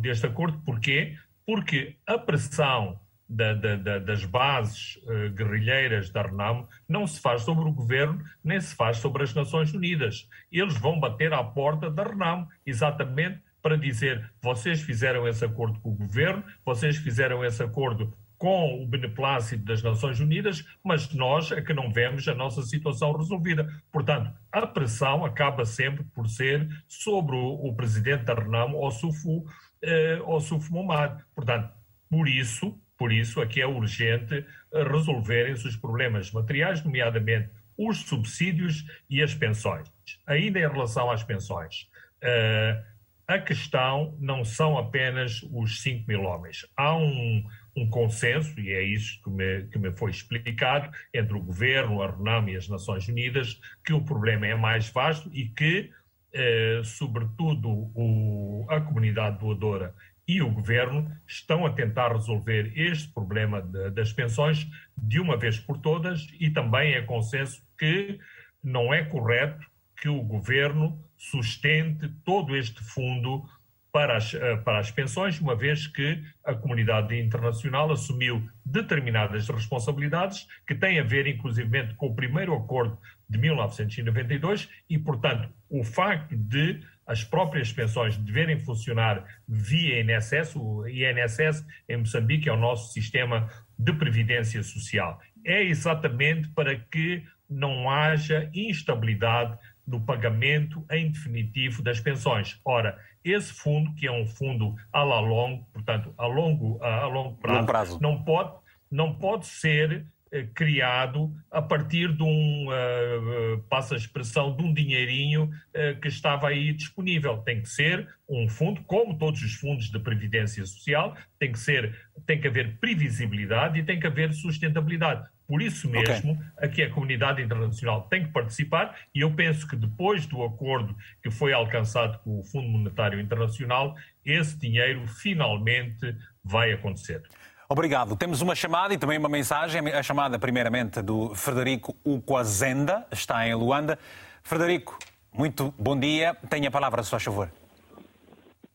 deste acordo. Porquê? Porque a pressão da, da, das bases uh, guerrilheiras da RENAM não se faz sobre o governo, nem se faz sobre as Nações Unidas. Eles vão bater à porta da RENAM, exatamente para dizer: vocês fizeram esse acordo com o governo, vocês fizeram esse acordo com o beneplácito das Nações Unidas, mas nós é que não vemos a nossa situação resolvida. Portanto, a pressão acaba sempre por ser sobre o, o presidente da RENAM, o Sufu, eh, o Sufu Momad. Portanto, por isso, por isso, aqui é urgente resolverem-se os problemas materiais, nomeadamente os subsídios e as pensões. Ainda em relação às pensões, uh, a questão não são apenas os 5 mil homens. Há um, um consenso, e é isso que me, que me foi explicado, entre o governo, a RENAM e as Nações Unidas, que o problema é mais vasto e que, eh, sobretudo, o, a comunidade doadora e o governo estão a tentar resolver este problema de, das pensões de uma vez por todas e também é consenso que não é correto que o governo sustente todo este fundo para as, eh, para as pensões, uma vez que a comunidade internacional assumiu determinadas responsabilidades que têm a ver, inclusivamente, com o primeiro acordo de 1992 e, portanto, o facto de as próprias pensões deverem funcionar via INSS. O INSS em Moçambique é o nosso sistema de previdência social. É exatamente para que não haja instabilidade no pagamento em definitivo das pensões. Ora, esse fundo, que é um fundo a longo, portanto, a longo, a longo prazo, prazo. Não, pode, não pode ser criado a partir de um, uh, passa a expressão, de um dinheirinho uh, que estava aí disponível. Tem que ser um fundo, como todos os fundos de previdência social, tem que ser, tem que haver previsibilidade e tem que haver sustentabilidade. Por isso mesmo, okay. aqui a comunidade internacional tem que participar e eu penso que depois do acordo que foi alcançado com o Fundo Monetário Internacional, esse dinheiro finalmente vai acontecer. Obrigado. Temos uma chamada e também uma mensagem. A chamada, primeiramente, do Frederico Uquazenda, está em Luanda. Frederico, muito bom dia. Tenha a palavra, se faz favor.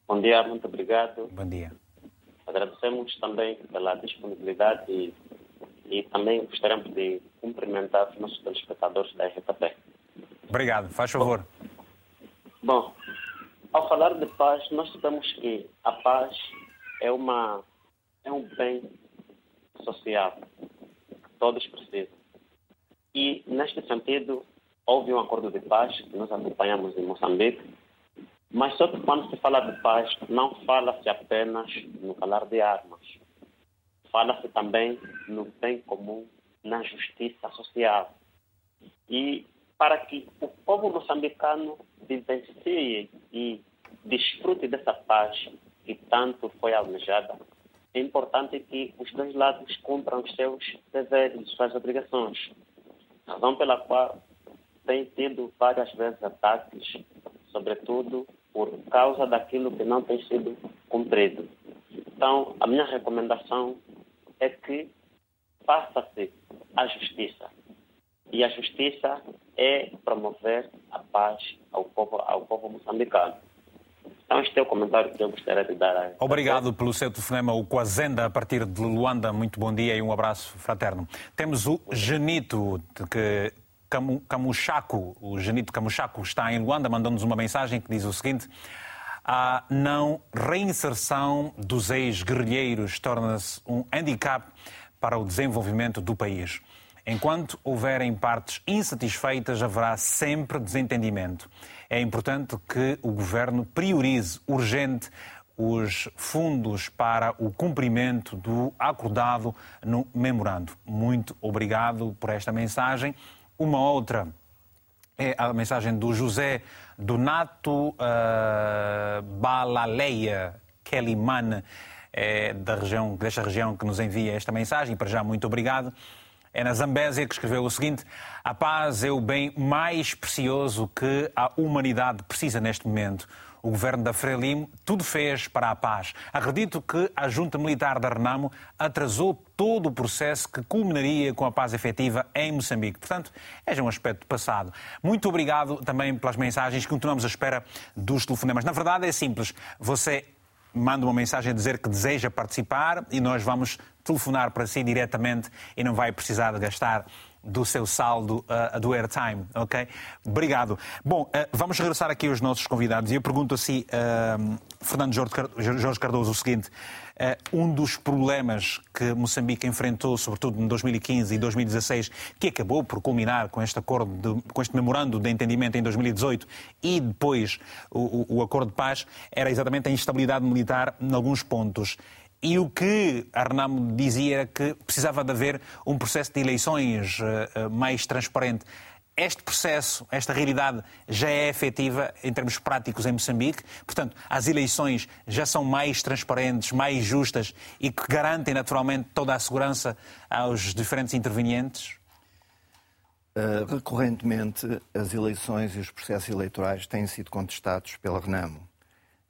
Bom dia, muito obrigado. Bom dia. Agradecemos também pela disponibilidade e, e também gostaríamos de cumprimentar os nossos telespectadores da RTP. Obrigado, faz favor. Bom, bom, ao falar de paz, nós sabemos que a paz é uma é um bem social que todos precisam. E, neste sentido, houve um acordo de paz que nós acompanhamos em Moçambique, mas só que quando se fala de paz, não fala-se apenas no calar de armas. Fala-se também no bem comum, na justiça social. E para que o povo moçambicano vivencie e desfrute dessa paz que tanto foi almejada, é importante que os dois lados cumpram os seus deveres, as suas obrigações. Razão pela qual tem tido várias vezes ataques, sobretudo por causa daquilo que não tem sido cumprido. Então, a minha recomendação é que faça-se a justiça. E a justiça é promover a paz ao povo, ao povo moçambicano. Então, este é o comentário que eu gostaria de dar. Obrigado pelo seu telefonema, o Quazenda, a partir de Luanda. Muito bom dia e um abraço fraterno. Temos o Genito, que Camuchaco, o Genito Camuchaco está em Luanda, mandando-nos uma mensagem que diz o seguinte: a não reinserção dos ex-guerrilheiros torna-se um handicap para o desenvolvimento do país. Enquanto houverem partes insatisfeitas, haverá sempre desentendimento. É importante que o governo priorize urgente os fundos para o cumprimento do acordado no memorando. Muito obrigado por esta mensagem. Uma outra é a mensagem do José Donato uh, Balaleia Kellyman, é, da região, desta região que nos envia esta mensagem. Para já, muito obrigado. É na Zambésia que escreveu o seguinte: A paz é o bem mais precioso que a humanidade precisa neste momento o governo da Frelimo tudo fez para a paz. Acredito que a junta militar da Renamo atrasou todo o processo que culminaria com a paz efetiva em Moçambique. Portanto, é já um aspecto passado. Muito obrigado também pelas mensagens. Continuamos à espera dos telefonemas. Na verdade, é simples. Você manda uma mensagem a dizer que deseja participar e nós vamos telefonar para si diretamente e não vai precisar de gastar do seu saldo uh, do airtime, ok? Obrigado. Bom, uh, vamos regressar aqui aos nossos convidados e eu pergunto assim, uh, Fernando Jorge Cardoso, o seguinte: um dos problemas que Moçambique enfrentou, sobretudo em 2015 e 2016, que acabou por culminar com este acordo, de, com este memorando de entendimento em 2018 e depois o, o, o acordo de paz, era exatamente a instabilidade militar em alguns pontos. E o que a Renamo dizia era que precisava de haver um processo de eleições eh, eh, mais transparente. Este processo, esta realidade já é efetiva em termos práticos em Moçambique. Portanto, as eleições já são mais transparentes, mais justas e que garantem naturalmente toda a segurança aos diferentes intervenientes? Uh, recorrentemente, as eleições e os processos eleitorais têm sido contestados pela Renamo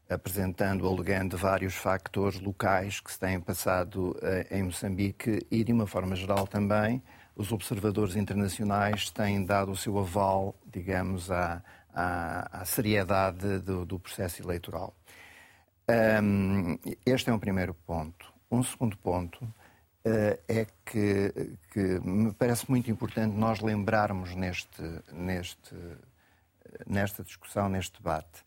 apresentando, alegando vários factores locais que se têm passado eh, em Moçambique e, de uma forma geral também, os observadores internacionais têm dado o seu aval, digamos, à, à, à seriedade do, do, processo eleitoral. Um, este é um primeiro ponto. Um segundo ponto uh, é que, que, me parece muito importante nós lembrarmos neste, neste, nesta discussão, neste debate,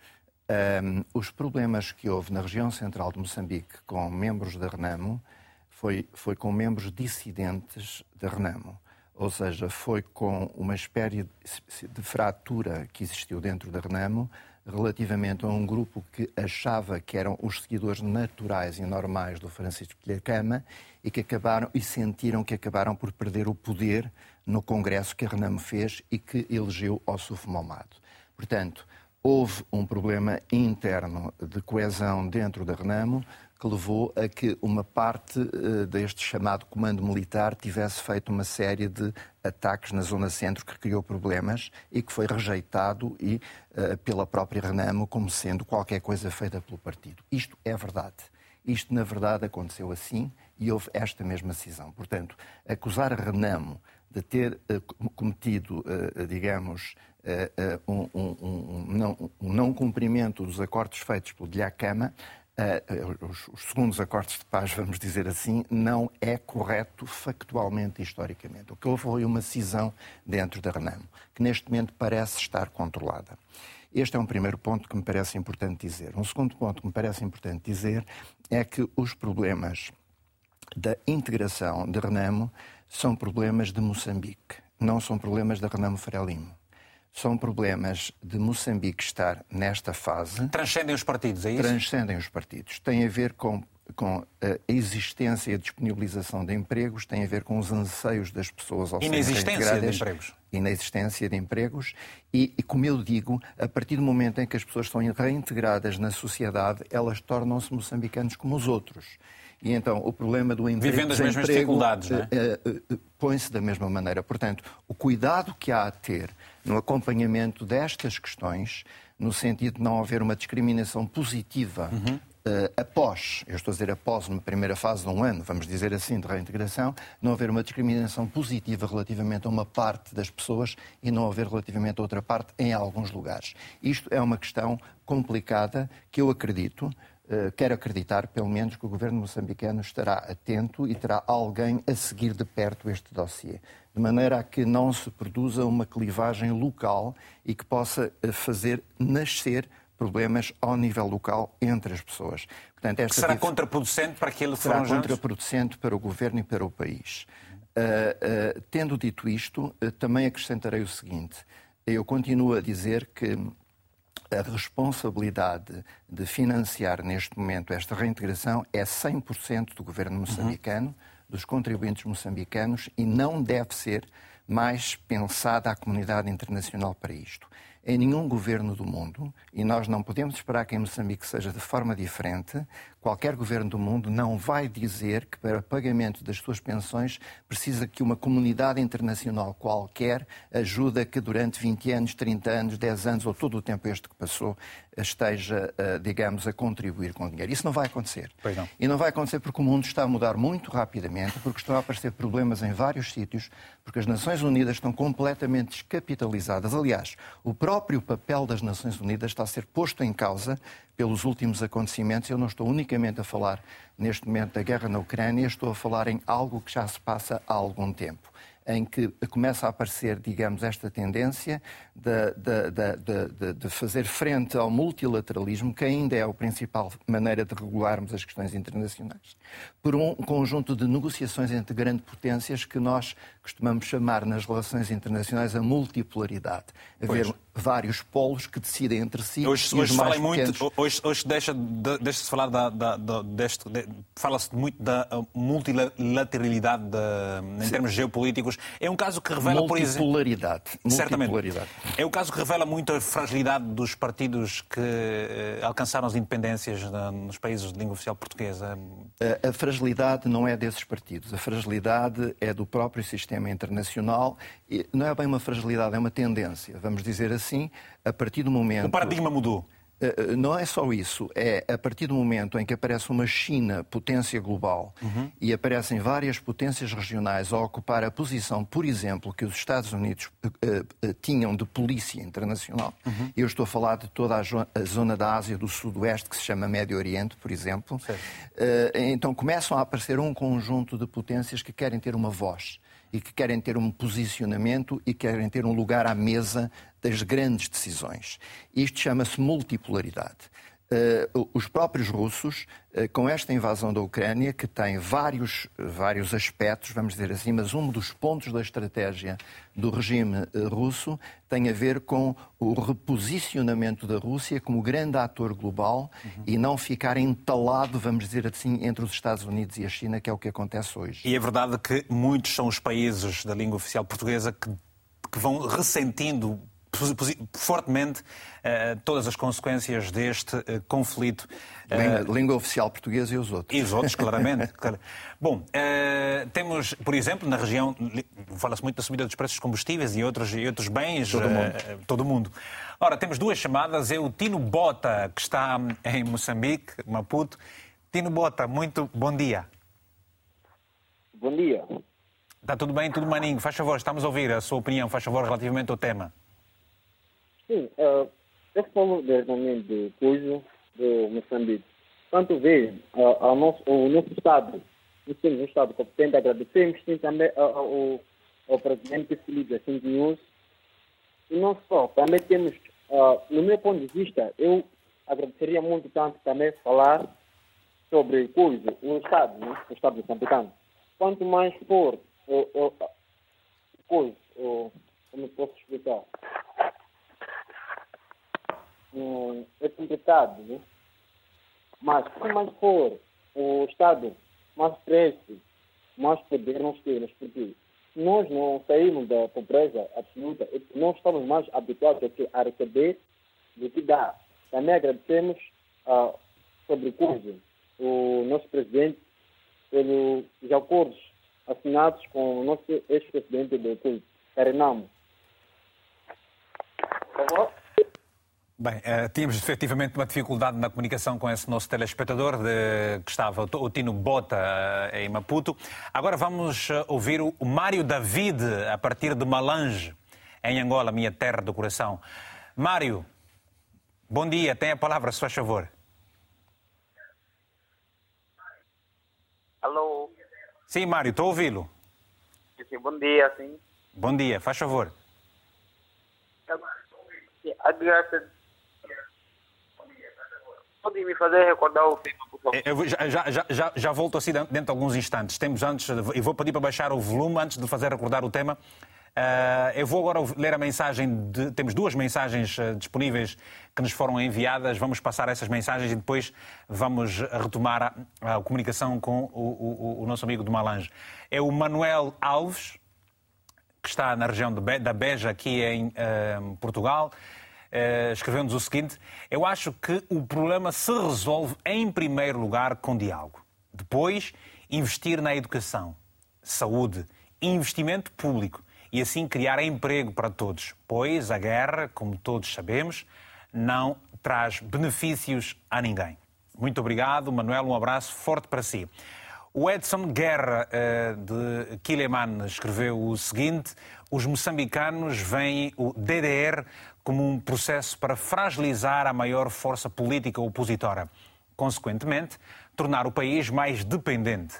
um, os problemas que houve na região central de Moçambique com membros da Renamo foi, foi com membros dissidentes da Renamo. Ou seja, foi com uma espécie de fratura que existiu dentro da Renamo relativamente a um grupo que achava que eram os seguidores naturais e normais do Francisco Pilhacama e que acabaram e sentiram que acabaram por perder o poder no congresso que a Renamo fez e que elegeu Ossuf Momado. Portanto, houve um problema interno de coesão dentro da Renamo que levou a que uma parte uh, deste chamado comando militar tivesse feito uma série de ataques na zona centro que criou problemas e que foi rejeitado e, uh, pela própria Renamo como sendo qualquer coisa feita pelo partido. Isto é verdade. Isto, na verdade, aconteceu assim e houve esta mesma cisão. Portanto, acusar a Renamo de ter uh, cometido, digamos, eh, um, um, não, um, não, cumprimento dos acordos feitos pelo Diacama, uh, os, os, segundos acordos de paz, vamos dizer assim, não é correto factualmente e historicamente. O que houve foi uma cisão dentro da Renamo, que neste momento parece estar controlada. Este é um primeiro ponto que me parece importante dizer. Um segundo ponto que me parece importante dizer é que os problemas da integração de Renamo são problemas de Moçambique, não são problemas da Renamo Frelimo são problemas de Moçambique estar nesta fase. Transcendem os partidos, é isso? Transcendem os partidos. Tem a ver com, com a existência e a disponibilização de empregos, tem a ver com os anseios das pessoas ao Inexistência de empregos. Inexistência de empregos. E, e, como eu digo, a partir do momento em que as pessoas estão reintegradas na sociedade, elas tornam-se moçambicanos como os outros. E então o problema do emprego. Vivendo as mesmas dificuldades, não é? Uh, uh, põe-se da mesma maneira. Portanto, o cuidado que há a ter no acompanhamento destas questões, no sentido de não haver uma discriminação positiva uhum. uh, após, eu estou a dizer após uma primeira fase de um ano, vamos dizer assim, de reintegração, não haver uma discriminação positiva relativamente a uma parte das pessoas e não haver relativamente a outra parte em alguns lugares. Isto é uma questão complicada que eu acredito eh, quero acreditar, pelo menos, que o governo moçambicano estará atento e terá alguém a seguir de perto este dossiê, de maneira a que não se produza uma clivagem local e que possa eh, fazer nascer problemas ao nível local entre as pessoas. Portanto, esta será contraproducente para aquilo que Será contraproducente para o governo e para o país. Uh, uh, tendo dito isto, uh, também acrescentarei o seguinte: eu continuo a dizer que a responsabilidade de financiar neste momento esta reintegração é 100% do governo moçambicano, uhum. Dos contribuintes moçambicanos, e não deve ser mais pensada a comunidade internacional para isto. Em nenhum governo do mundo, e nós não podemos esperar que em Moçambique seja de forma diferente, qualquer governo do mundo não vai dizer que para pagamento das suas pensões precisa que uma comunidade internacional qualquer ajuda que durante 20 anos, 30 anos, 10 anos ou todo o tempo este que passou esteja, eh, digamos, a contribuir com dinheiro. Isso não vai acontecer. Não. E não vai acontecer porque o mundo está a mudar muito rapidamente, porque estão a aparecer problemas em vários sítios, porque as Nações Unidas estão completamente descapitalizadas. Aliás, o próprio papel das Nações Unidas está a ser posto em causa pelos últimos acontecimentos. Eu não estou unicamente a falar neste momento da guerra na Ucrânia, estou a falar em algo que já se passa há algum tempo em que começa a aparecer, digamos, esta tendência de, de, de, de, fazer frente ao multilateralismo, que ainda é a principal maneira de regularmos as questões internacionais, por um conjunto de negociações entre grandes potências que nós costumamos chamar nas relações internacionais a multipolaridade. Haver pois. vários polos que decidem entre si. Hoje, hoje fala muito, hoje, hoje deixa, de, deixa-se falar da, da, da deste, de, fala-se muito da multilateralidade de, em termos geopolíticos. É um caso que revela, por exemplo. Multipolaridade. Certamente. É um caso que revela muito a fragilidade dos partidos que eh, alcançaram as independências nos países de língua oficial portuguesa. A, a fragilidade não é desses partidos. A fragilidade é do próprio sistema sistema internacional. Não é bem uma fragilidade, é uma tendência, vamos dizer assim, a partir do momento. O paradigma mudou. Eh, eh, não é só isso, é a partir do momento em que aparece uma China potência global uhum. e aparecem várias potências regionais a ocupar a posição, por exemplo, que os Estados Unidos uh, uh, tinham de polícia internacional. Uhum. Eu estou a falar de toda a, a, zona da Ásia do Sudoeste, que se chama Médio Oriente, por exemplo. Uh, então começam a aparecer um conjunto de potências que querem ter uma voz e que querem ter um posicionamento e querem ter um lugar à mesa das grandes decisões. Isto chama-se multipolaridade. Uh, os próprios russos, uh, com esta invasão da Ucrânia, que tem vários, vários aspectos, vamos dizer assim, mas um dos pontos da estratégia do regime uh, russo tem a ver com o reposicionamento da Rússia como grande ator global uhum. e não ficar entalado, vamos dizer assim, entre os Estados Unidos e a China, que é o que acontece hoje. E é verdade que muitos são os países da língua oficial portuguesa que, que vão ressentindo fortemente uh, todas as consequências deste uh, conflito. Língua, língua, oficial portuguesa e os outros. E os outros, claramente. Bom, temos, por exemplo, na região, fala-se muito da subida dos preços dos combustíveis e outros, e outros bens. Todo mundo. todo mundo. Ora, temos duas chamadas. É o Tino Bota, que está em Moçambique, Maputo. Tino Bota, muito bom dia. Bom dia. Está tudo bem, tudo maninho. Faz favor, estamos a ouvir a sua opinião, faz favor, relativamente ao tema. Sim, uh, eu falo diretamente de coisa do Moçambique. Quanto vê uh, ao nosso, o nosso Estado, nós temos um Estado competente, agradecemos sim também ao, ao presidente Felipe assim News. E não só, também temos, uh, no meu ponto de vista, eu agradeceria muito tanto também falar sobre coisa, o Estado, né? o Estado moçambicano. Quanto mais for o, o, o, como posso explicar? É complicado, né? Mas se mais for o Estado mais cresce, mais poder nós temos, porque nós não saímos da pobreza absoluta, nós estamos mais habituados a receber do que dar. Também agradecemos ah, sobre o nosso presidente pelos acordos assinados com o nosso ex-presidente do CUI, Carinamo. Favor? Bem, uh, tínhamos efetivamente uma dificuldade na comunicação com esse nosso telespectador de, que estava, o Tino Bota, uh, em Maputo. Agora vamos uh, ouvir o, Mário David, a partir de Malange, em Angola, minha terra do coração. Mário, bom dia, tem a palavra, se faz favor. Alô? Sim, Mário, estou a ouvi-lo. Bom dia, sim. Bom dia, faz favor. A graça pode me fazer recordar o tema, por favor? Eu já, já, já, já volto assim dentro de alguns instantes. Temos antes, e vou pedir para baixar o volume antes de fazer recordar o tema. Uh, eu vou agora ler a mensagem. De, temos duas mensagens uh, disponíveis que nos foram enviadas. Vamos passar essas mensagens e depois vamos retomar a, a comunicação com o, o, o, nosso amigo do Malange. É o Manuel Alves, que está na região Be da Beja, aqui em uh, Portugal. Escreveu-nos o seguinte: Eu acho que o problema se resolve, em primeiro lugar, com diálogo. Depois, investir na educação, saúde, investimento público e assim criar emprego para todos, pois a guerra, como todos sabemos, não traz benefícios a ninguém. Muito obrigado, Manuel, um abraço forte para si. O Edson Guerra, eh, de Quileman, escreveu o seguinte: os moçambicanos veem o DDR como um processo para fragilizar a maior força política opositora, consequentemente, tornar o país mais dependente.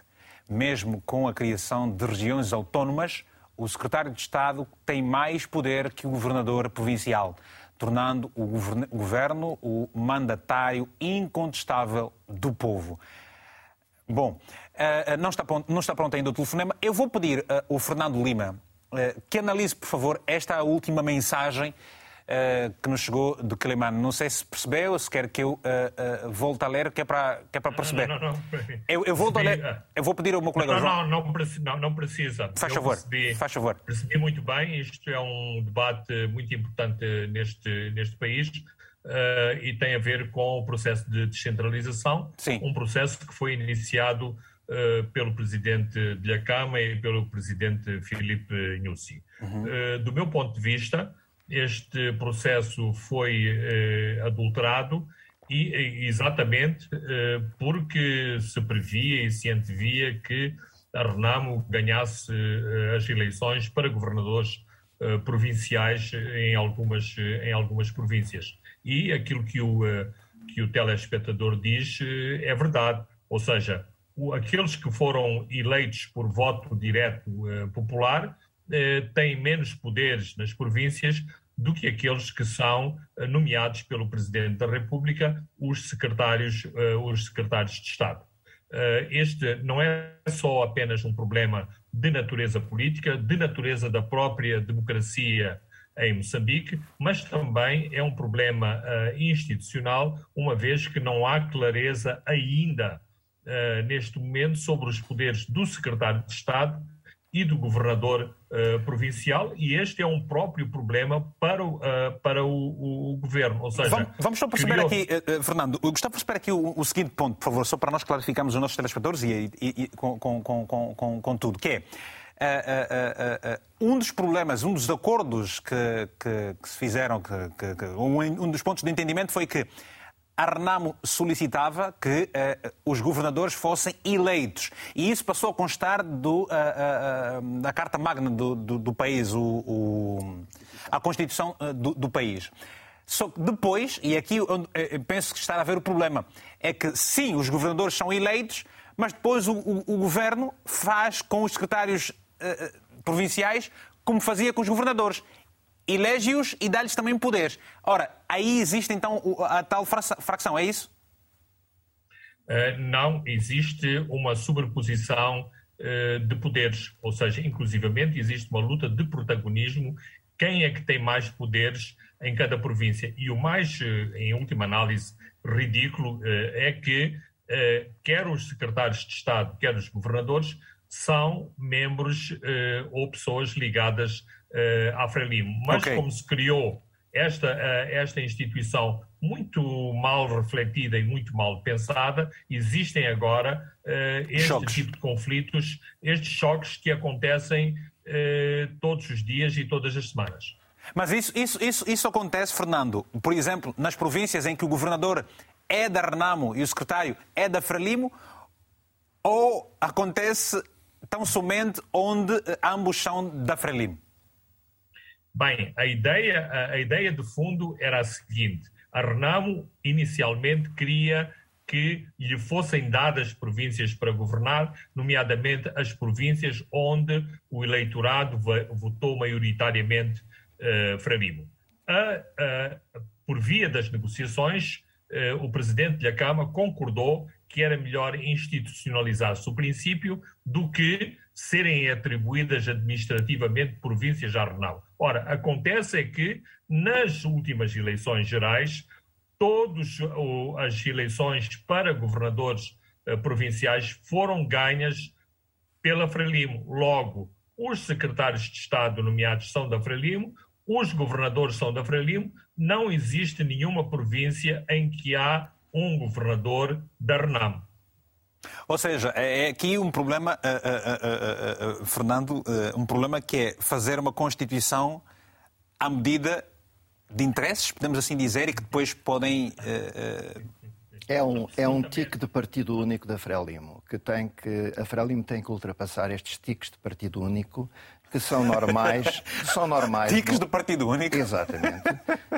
Mesmo com a criação de regiões autónomas, o secretário de Estado tem mais poder que o governador provincial, tornando o governo o mandatário incontestável do povo. Bom, eh, eh, não está pronto, não está pronto ainda o telefonema. Eu vou pedir ao Fernando Lima eh, que analise, por favor, esta última mensagem uh, que nos chegou do Cleman. Não sei se percebeu, se quer que eu uh, uh, volte a ler, que é para, que é para perceber. Não, não, não. Eu, eu volto a ler. Eu vou pedir ao meu colega não, João. Não, não, não, não precisa. Faz favor. Percebi, faz favor. Percebi muito bem. Isto é um debate muito importante neste, neste país. E tem a ver com o processo de descentralização, Sim. um processo que foi iniciado uh, pelo presidente de Lhacama e pelo presidente Filipe Nyusi. Uhum. Uh, do meu ponto de vista, este processo foi eh, adulterado e exatamente eh, porque se previa e se antevia que a Renamo ganhasse eh, as eleições para governadores eh, provinciais em algumas, em algumas províncias. E aquilo que o, eh, que o telespectador diz eh, é verdade, ou seja, aqueles que foram eleitos por voto direto popular têm menos poderes nas províncias do que aqueles que são eh, nomeados pelo Presidente da República, os secretários, eh, os secretários de Estado. Este não é só apenas um problema de natureza política, de natureza da própria democracia em Moçambique, mas também é um problema institucional, uma vez que não há clareza ainda neste momento sobre os poderes do secretário de Estado e do governador uh, provincial, e este é um próprio problema para o, uh, para o, o, o, governo. Ou seja, vamos, vamos só perceber aqui, uh, Fernando, eu gostava de perceber aqui o, o, seguinte ponto, por favor, só para nós clarificarmos os nossos telespectadores e, e, e com, com, com, com, com tudo, que é um dos problemas, um dos acordos que, que, que se fizeram, que, um, um dos pontos de entendimento foi que a Renamo solicitava que uh, os governadores fossem eleitos. E isso passou a constar do, uh, uh, da Carta Magna do, do, do país, o, o, a Constituição do, do, país. Só que depois, e aqui penso que está a haver o problema, é que sim, os governadores são eleitos, mas depois o, o governo faz com os secretários provinciais como fazia com os governadores elege-os e dá-lhes também poderes. Ora, aí existe então a tal fracção, é isso? Uh, não, existe uma sobreposição uh, de poderes, ou seja, inclusivamente existe uma luta de protagonismo. Quem é que tem mais poderes em cada província? E o mais, uh, em última análise, ridículo é que quer os secretários de Estado, quer os governadores, são membros ou pessoas ligadas à Frelimo. Mas okay. como se criou esta, uh, esta instituição muito mal refletida e muito mal pensada, existem agora uh, este choques. tipo de conflitos, estes choques que acontecem todos os dias e todas as semanas. Mas isso, isso, isso, isso acontece, Fernando, por exemplo, nas províncias em que o governador é da Renamo e o secretário é da Frelimo, ou acontece tão somente onde ambos são da Frelimo? Bem, a ideia, a, a ideia de fundo era a seguinte: a Renamo inicialmente queria que lhe fossem dadas províncias para governar, nomeadamente as províncias onde o eleitorado votou maioritariamente uh, por via das negociações, eh, o presidente da Câmara concordou que era melhor institucionalizar-se o princípio do que serem atribuídas administrativamente províncias à Renal. Ora, acontece é que nas últimas eleições gerais, todas as eleições para governadores eh, provinciais foram ganhas pela Frelimo. Logo, os secretários de Estado nomeados são da Frelimo, os governadores são da Frelimo, não existe nenhuma província em que há um governador da RENAM. Ou seja, é, é aqui um problema, uh, uh, uh, Fernando, um problema que é fazer uma Constituição à medida de interesses, podemos assim dizer, e que depois podem. É um, é um tique de partido único da Frelimo, que tem que. A Frelimo tem que ultrapassar estes tiques de partido único que são normais, que são normais. Tiques no... do Partido Único. Exatamente.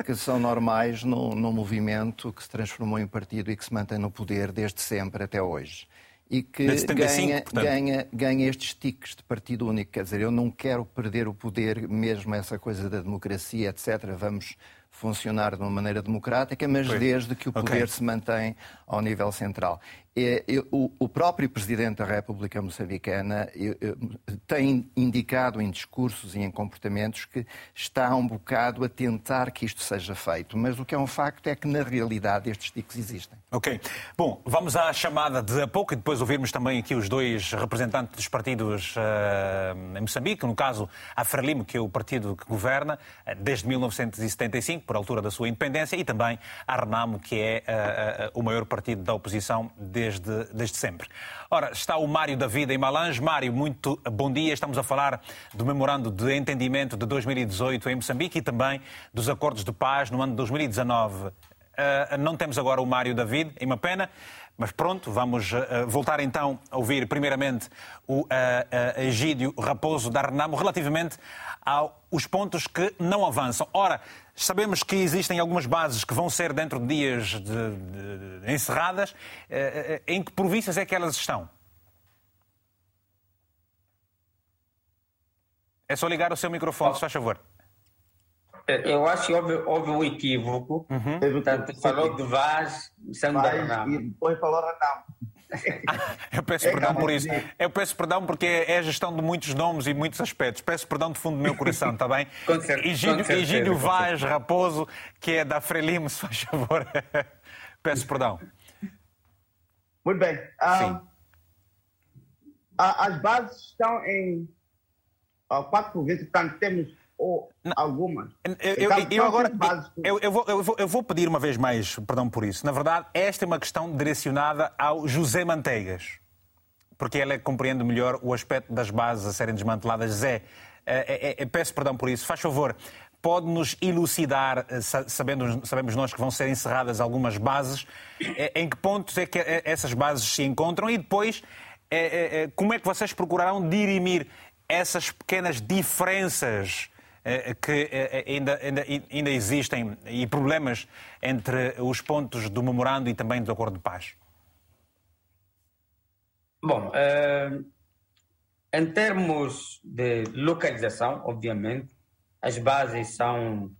que são normais no, no movimento que se transformou em partido e que se mantém no poder desde sempre até hoje e que 75, ganha, ganha, ganha estes tiques de partido único. Quer dizer, eu não quero perder o poder, mesmo essa coisa da democracia, etc. Vamos funcionar de uma maneira democrática, mas pois. desde que o poder okay. se mantém ao nível central. É, o próprio Presidente da República Moçambicana tem indicado em discursos e em comportamentos que está um bocado a tentar que isto seja feito, mas o que é um facto é que, na realidade, estes tiques existem. Ok. Bom, vamos à chamada de pouco e depois ouvirmos também aqui os dois representantes dos partidos uh, em Moçambique, no caso a Frelimo, que é o partido que governa uh, desde 1975, por altura da sua independência, e também a Renamo, que é uh, o maior partido da oposição desde, desde sempre. Ora, está o Mário da Vida em Malange. Mário, muito bom dia. Estamos a falar do memorando de entendimento de 2018 em Moçambique e também dos acordos de paz no ano de 2019. Uh, ah, não temos agora o Mário David, é uma pena, mas pronto, vamos uh, voltar então a ouvir primeiramente o uh, Egídio Raposo da Renamo relativamente aos pontos que não avançam. Ora, Sabemos que existem algumas bases que vão ser dentro de dias de, de, de, encerradas. Eh, eh, em que províncias é que elas estão? É só ligar o seu microfone, se faz favor. Eh, eu acho que houve, houve um equívoco. Uhum. Portanto, falou de Vaz, Sandra Vaz, e depois falou Renamo. Eu peço é perdão por isso. Eu peço perdão porque é a gestão de muitos nomes e muitos aspectos. Peço perdão do fundo do meu coração, está bem? Egídio Vaz Raposo, que é da Frelimo, se faz favor. peço perdão. Muito bem. Um, as bases estão em quatro províncias, portanto, temos ou algumas. Eu, eu, eu agora eu, eu, vou, eu, vou, eu vou pedir uma vez mais perdão por isso. Na verdade, esta é uma questão direcionada ao José Manteigas, porque ele é compreende melhor o aspecto das bases a serem desmanteladas. Zé, é, é, é, peço perdão por isso. Faz favor, pode-nos elucidar, eh, sabendo, sabemos nós que vão ser encerradas algumas bases, eh, em que pontos é que essas bases se encontram e depois como é que vocês procurarão dirimir essas pequenas diferenças eh, que eh, ainda, ainda, ainda existem e problemas entre os pontos do memorando e também do acordo de paz? Bom, em termos de localização, obviamente, as bases são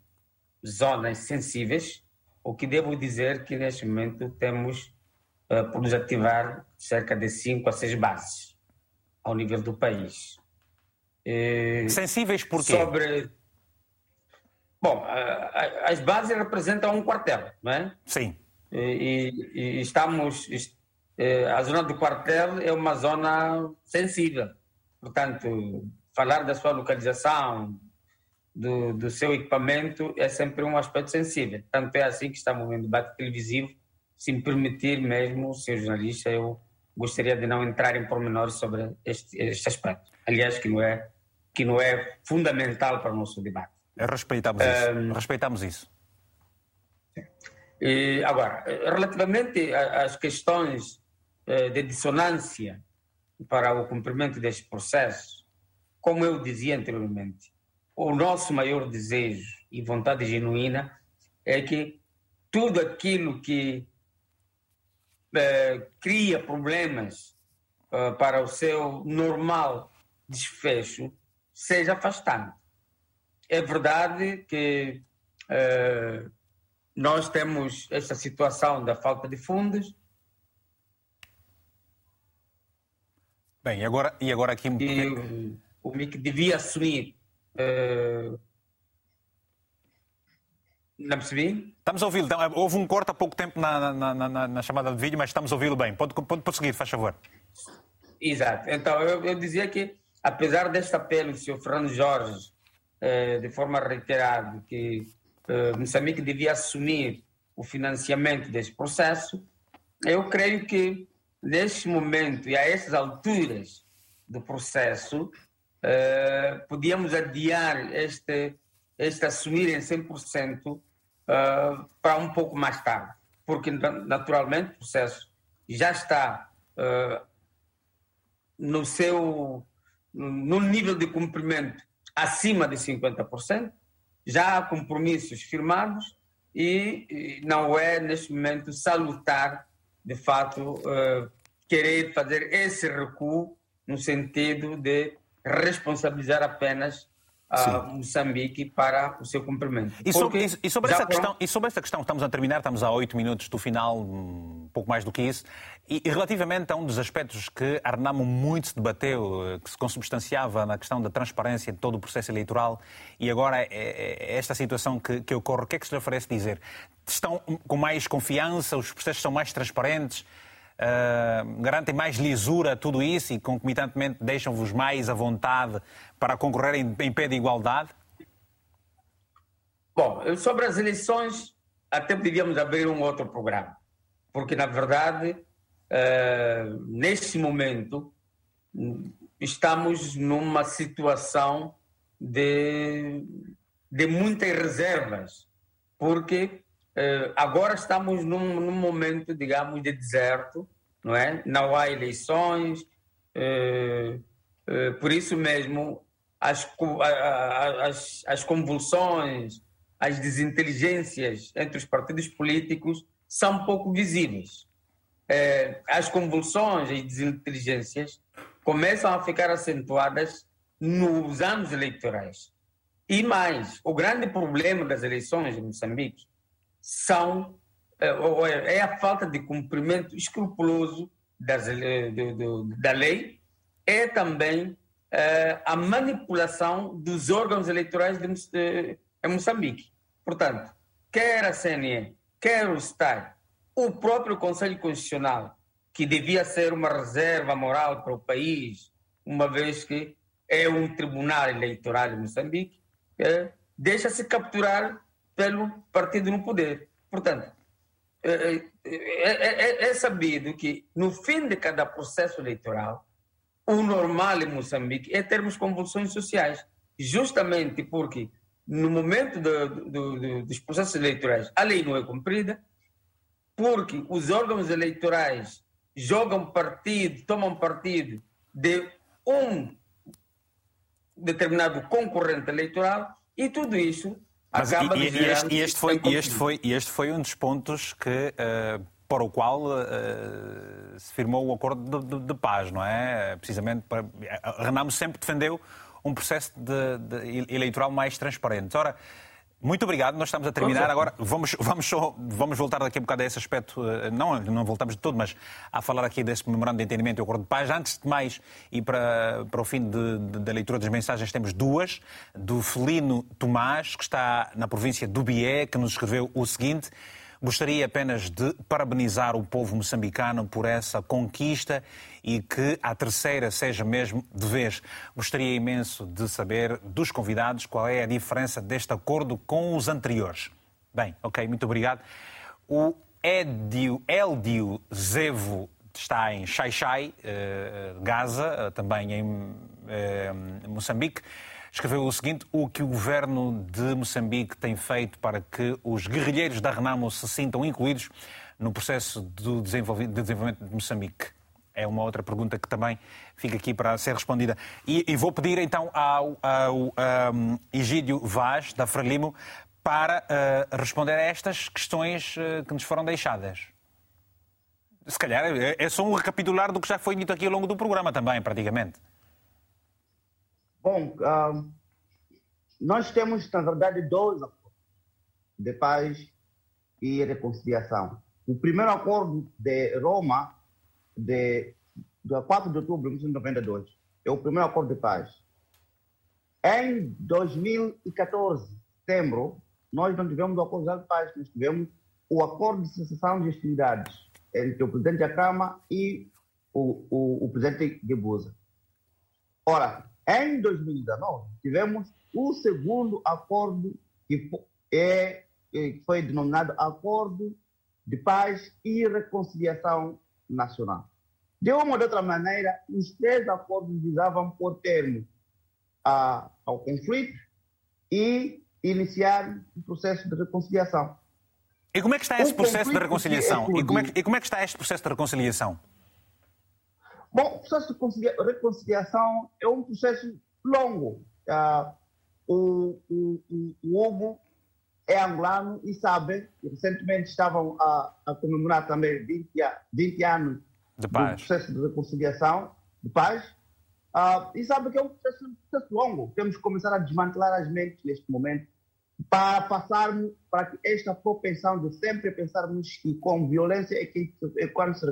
zonas sensíveis, o que devo dizer que neste momento temos por nos ativar cerca de 5 a 6 bases ao nível do país. Eh, Sensíveis por quê? Sobre... Bom, as bases representam um quartel, não é? Sim. E, e estamos... Eh, a zona do quartel é uma zona sensível. Portanto, falar da sua localização, do, do, seu equipamento é sempre um aspecto sensível. Tanto é assim que estamos vendo debate televisivo. Se me permitir mesmo, senhor jornalista, eu gostaria de não entrar em pormenores sobre este, este aspecto. Aliás, que não é que não é fundamental para o nosso debate. Respeitamos isso. Um, Respeitamos isso. E, agora, relativamente às questões eh, de dissonância para o cumprimento deste processo, como eu dizia anteriormente, o nosso maior desejo e vontade genuína é que tudo aquilo que eh, cria problemas eh, para o seu normal desfecho seja afastado. É verdade que uh, nós temos esta situação da falta de fundos. Bem, e agora, e agora aqui... E o, o MIC devia assumir... Uh, não percebi? Estamos a ouvi-lo. Então, houve um corte há pouco tempo na, na, na, na chamada de vídeo, mas estamos a ouvi-lo bem. Pode, pode prosseguir, faz favor. Exato. Então, eu, eu dizia que, apesar deste apelo do senhor Fernando Jorge, eh, de forma reiterada, que eh, Moçambique devia assumir o financiamento deste processo, eu creio que, neste momento e a essas alturas do processo, eh, podíamos adiar este, este assumir em 100% uh, para um pouco mais tarde, porque naturalmente o processo já está uh, no seu no nível de cumprimento acima de 50%, já há compromissos firmados e, não é neste momento salutar de fato uh, querer fazer esse recuo no sentido de responsabilizar apenas a Moçambique para o seu cumprimento. E sobre, e sobre essa questão, e sobre essa questão, estamos a terminar, estamos a oito minutos do final, um pouco mais do que isso, e, e relativamente a um dos aspectos que Arnamo muito se debateu, eh, que se consubstanciava na questão da transparência de todo o processo eleitoral, e agora é, é, é esta situação que, que ocorre, o que é que se lhe oferece dizer? Estão com mais confiança, os processos são mais transparentes? Uh, garantem mais lisura tudo isso e concomitantemente deixam-vos mais à vontade para concorrer em, pé de igualdade? Bom, sobre as eleições, até devíamos abrir um outro programa, porque na verdade, uh, neste momento, estamos numa situação de, de muitas reservas, porque agora estamos num, num, momento, digamos, de deserto, não é? Não há eleições, uh, por isso mesmo as, as, as convulsões, as desinteligências entre os partidos políticos são pouco visíveis. As convulsões e desinteligências começam a ficar acentuadas nos anos eleitorais. E mais, o grande problema das eleições em Moçambique são, é, é, é a falta de cumprimento escrupuloso das, do, do, da lei, é também uh, a manipulação dos órgãos eleitorais de, de, em Moçambique. Portanto, quer a CNE, quer o STAI, o próprio Conselho Constitucional, que devia ser uma reserva moral para o país, uma vez que é um tribunal eleitoral em Moçambique, é, deixa-se capturar pelo partido no poder. Portanto, é, é, é, sabido que no fim de cada processo eleitoral, o normal em Moçambique é termos convulsões sociais, justamente porque no momento do, do, do, dos processos eleitorais a lei não é cumprida, porque os órgãos eleitorais jogam partido, tomam partido de um determinado concorrente eleitoral e tudo isso Mas acaba e, e, este, e, este foi, e, este foi, e este foi um dos pontos que uh, para o qual uh, se firmou o acordo de, de, de, paz, não é? Precisamente para. A Renamo sempre defendeu um processo de, eleitoral mais transparente. Ora. Muito obrigado, nós estamos a terminar. Agora vamos, vamos, só, vamos voltar daqui a bocado a esse aspecto, eh, não, não voltamos de todo, mas a falar aqui desse memorando de entendimento e acordo de paz. Antes de mais, e para, para o fim da leitura das mensagens, temos duas, do Felino Tomás, que está na província do Bié, que nos escreveu o seguinte. Gostaria apenas de parabenizar o povo moçambicano por essa conquista e que a terceira seja mesmo de vez. Gostaria imenso de saber dos convidados qual é a diferença deste acordo com os anteriores. Bem, ok, muito obrigado. O Edio, Eldio Zevo está em Xai-Xai, eh, Gaza, eh, também em eh, Moçambique escreveu o seguinte: o que o governo de Moçambique tem feito para que os guerrilheiros da Renamo se sintam incluídos no processo de desenvolvimento de Moçambique? É uma outra pergunta que também fica aqui para ser respondida. E, e vou pedir então ao, ao um, Egídio Vaz, da Frelimo, para uh, responder a estas questões uh, que nos foram deixadas. Se calhar é, é só um recapitular do que já foi dito aqui ao longo do programa também, praticamente. Bom, nós temos, na verdade, dois acordos de paz e reconciliação. O primeiro acordo de Roma, de, de 4 de outubro de 1992, é o primeiro acordo de paz. Em 2014, setembro, nós não tivemos o acordo de paz, nós tivemos o acordo de cessação de hostilidades entre o presidente da e o, o, o presidente de. Ora, em 2019, tivemos o segundo acordo que é, que foi denominado Acordo de Paz e Reconciliação Nacional. De uma ou de outra maneira, os três acordos visavam pôr termo a, ao conflito e iniciar o processo de reconciliação. E como é que está esse o processo de reconciliação? E como, é que, e como é que está este processo de reconciliação? Bom, o processo de reconciliação é um processo longo. Uh, o, o, o, Hugo é angolano e sabe, recentemente estavam a, a comemorar também 20, 20 anos do processo de reconciliação, de paz, uh, e sabe que é um processo, um processo longo. Temos que começar a desmantelar as mentes neste momento para passarmos para que esta propensão de sempre pensarmos que com violência é, que, é quando se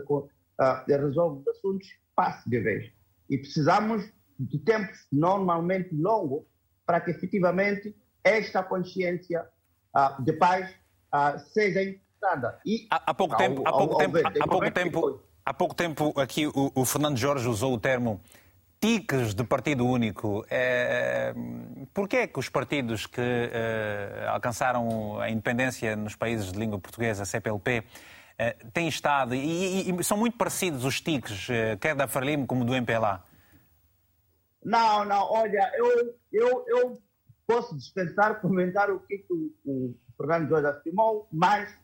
uh, resolve os assuntos, passe de vez. E precisamos de tempos normalmente longos para que efetivamente esta consciência uh, de paz uh, seja encontrada. E há, há pouco ao, tempo, há pouco ao, tempo, há, pouco tempo, há pouco tempo aqui o, o, Fernando Jorge usou o termo tiques de partido único. É, Porquê é que os partidos que é, alcançaram a independência nos países de língua portuguesa, CPLP, é, têm estado, e, e, e, são muito parecidos os tiques, é, quer da Frelimo como do MPLA? Não, não, olha, eu, eu, eu posso dispensar comentar o que o, o Fernando Jorge afirmou, mas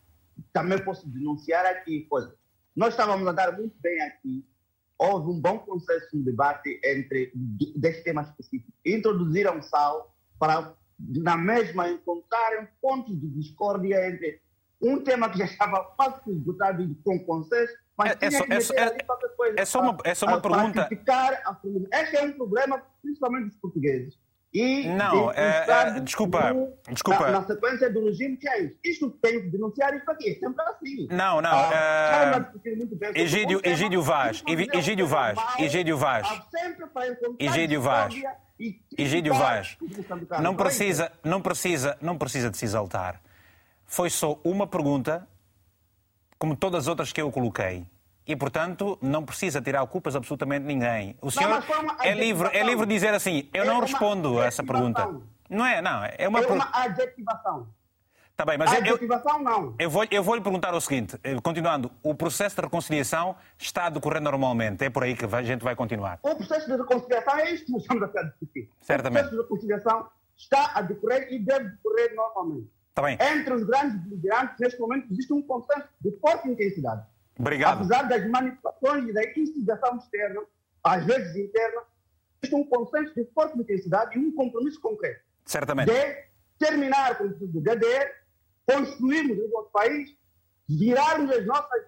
também posso denunciar aqui coisa. Nós estávamos a andar muito bem aqui, houve um bom consenso no debate entre deste tema específico. Introduziram sal para, na mesma, encontrarem pontos de discórdia entre um tema que já estava quase esgotado com consenso, mas é, é, só, é, é, coisa, é, só uma, é só uma pergunta. Este é um problema, principalmente dos portugueses. E, não, é, é, desculpa, do, desculpa. Na, na, sequência do regime que é isso. Isto tem que denunciar isto aqui, é sempre assim. Não, não. Ah, uh, Egídio, Egídio Vaz, Egídio Vaz, Egídio Vaz. Egídio Vaz. Egídio Vaz. Não precisa, não precisa, não precisa de se exaltar. Foi só uma pergunta, como todas as outras que eu coloquei. E, portanto, não precisa tirar culpas absolutamente ninguém. O senhor não, é, livre, é livre de dizer assim, eu é não respondo a essa pergunta. Não é, não. É uma, é uma adjetivação. Está bem, mas adjetivação, eu, não. Eu vou, eu vou lhe perguntar o seguinte, eh, continuando, o processo de reconciliação está a decorrer normalmente, é por aí que a gente vai continuar. O processo de reconciliação é isto que nós estamos a discutir. Certamente. O processo de reconciliação está a decorrer e deve decorrer normalmente. Entre os grandes beligerantes, neste momento, existe um consenso de forte intensidade. Obrigado. Apesar das manipulações e da instigação externa, às vezes interna, existe um consenso de forte intensidade e um compromisso concreto. Certamente. De terminar com o do DDR, construirmos o nosso país, virarmos as nossas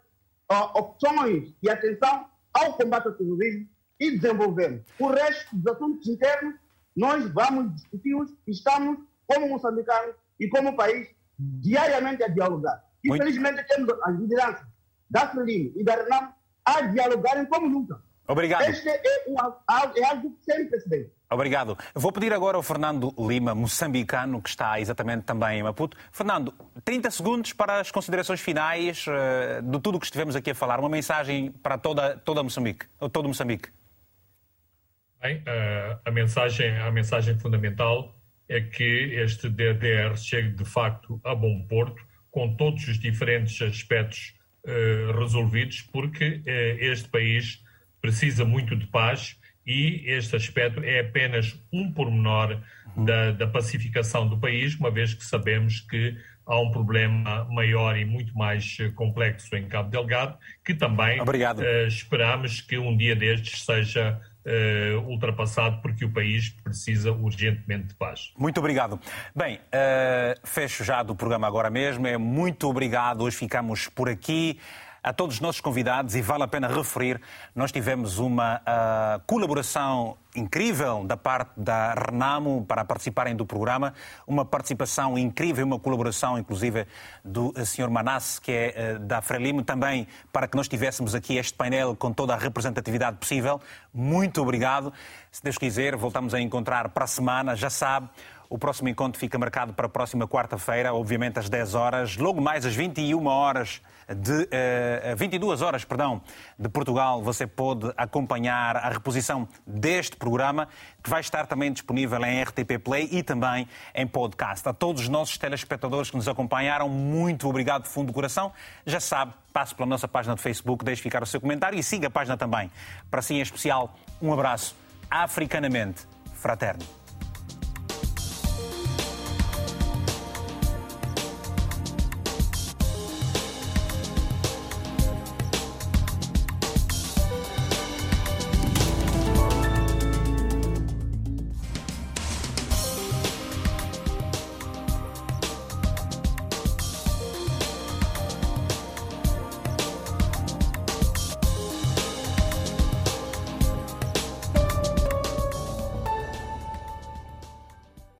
uh, opções e atenção ao combate ao terrorismo e desenvolvermos. O resto dos assuntos internos, nós vamos discuti-los e estamos, como moçambicanos e como país, diariamente a dialogar. Muito... Infelizmente, temos as lideranças da Frelimo e da Renam a dialogarem como nunca. Obrigado. Este é, um, é algo sem precedente. Obrigado. Vou pedir agora ao Fernando Lima, moçambicano, que está exatamente também em Maputo. Fernando, 30 segundos para as considerações finais uh, de tudo o que estivemos aqui a falar. Uma mensagem para toda, toda Moçambique, todo Moçambique. Bem, uh, a, mensagem, a mensagem fundamental é que este DDR chegue de facto a bom porto, com todos os diferentes aspectos uh, resolvidos, porque este país precisa muito de paz e este aspecto é apenas um pormenor uhum. da, da, pacificação do país, uma vez que sabemos que há um problema maior e muito mais complexo em Cabo Delgado, que também uh, esperamos que um dia destes seja uh, ultrapassado, porque o país precisa urgentemente de paz. Muito obrigado. Bem, uh, fecho já do programa agora mesmo. É muito obrigado. Hoje ficamos por aqui. A todos os nossos convidados e vale a pena referir, nós tivemos uma uh, colaboração incrível da parte da Renamo para participarem do programa, uma participação incrível, uma colaboração inclusive do Sr. Manasse, que é uh, da Frelimo, também para que nós tivéssemos aqui este painel com toda a representatividade possível. Muito obrigado. Se Deus quiser, voltamos a encontrar para a semana, já sabe. O próximo encontro fica marcado para a próxima quarta-feira, obviamente às 10 horas, logo mais às 21 horas de uh, eh, 22 horas, perdão, de Portugal, você pode acompanhar a reposição deste programa, que vai estar também disponível em RTP Play e também em podcast. A todos os nossos telespectadores que nos acompanharam, muito obrigado de fundo do coração. Já sabe, passe pela nossa página do Facebook, deixe ficar o seu comentário e siga a página também. Para si em especial, um abraço africanamente fraterno.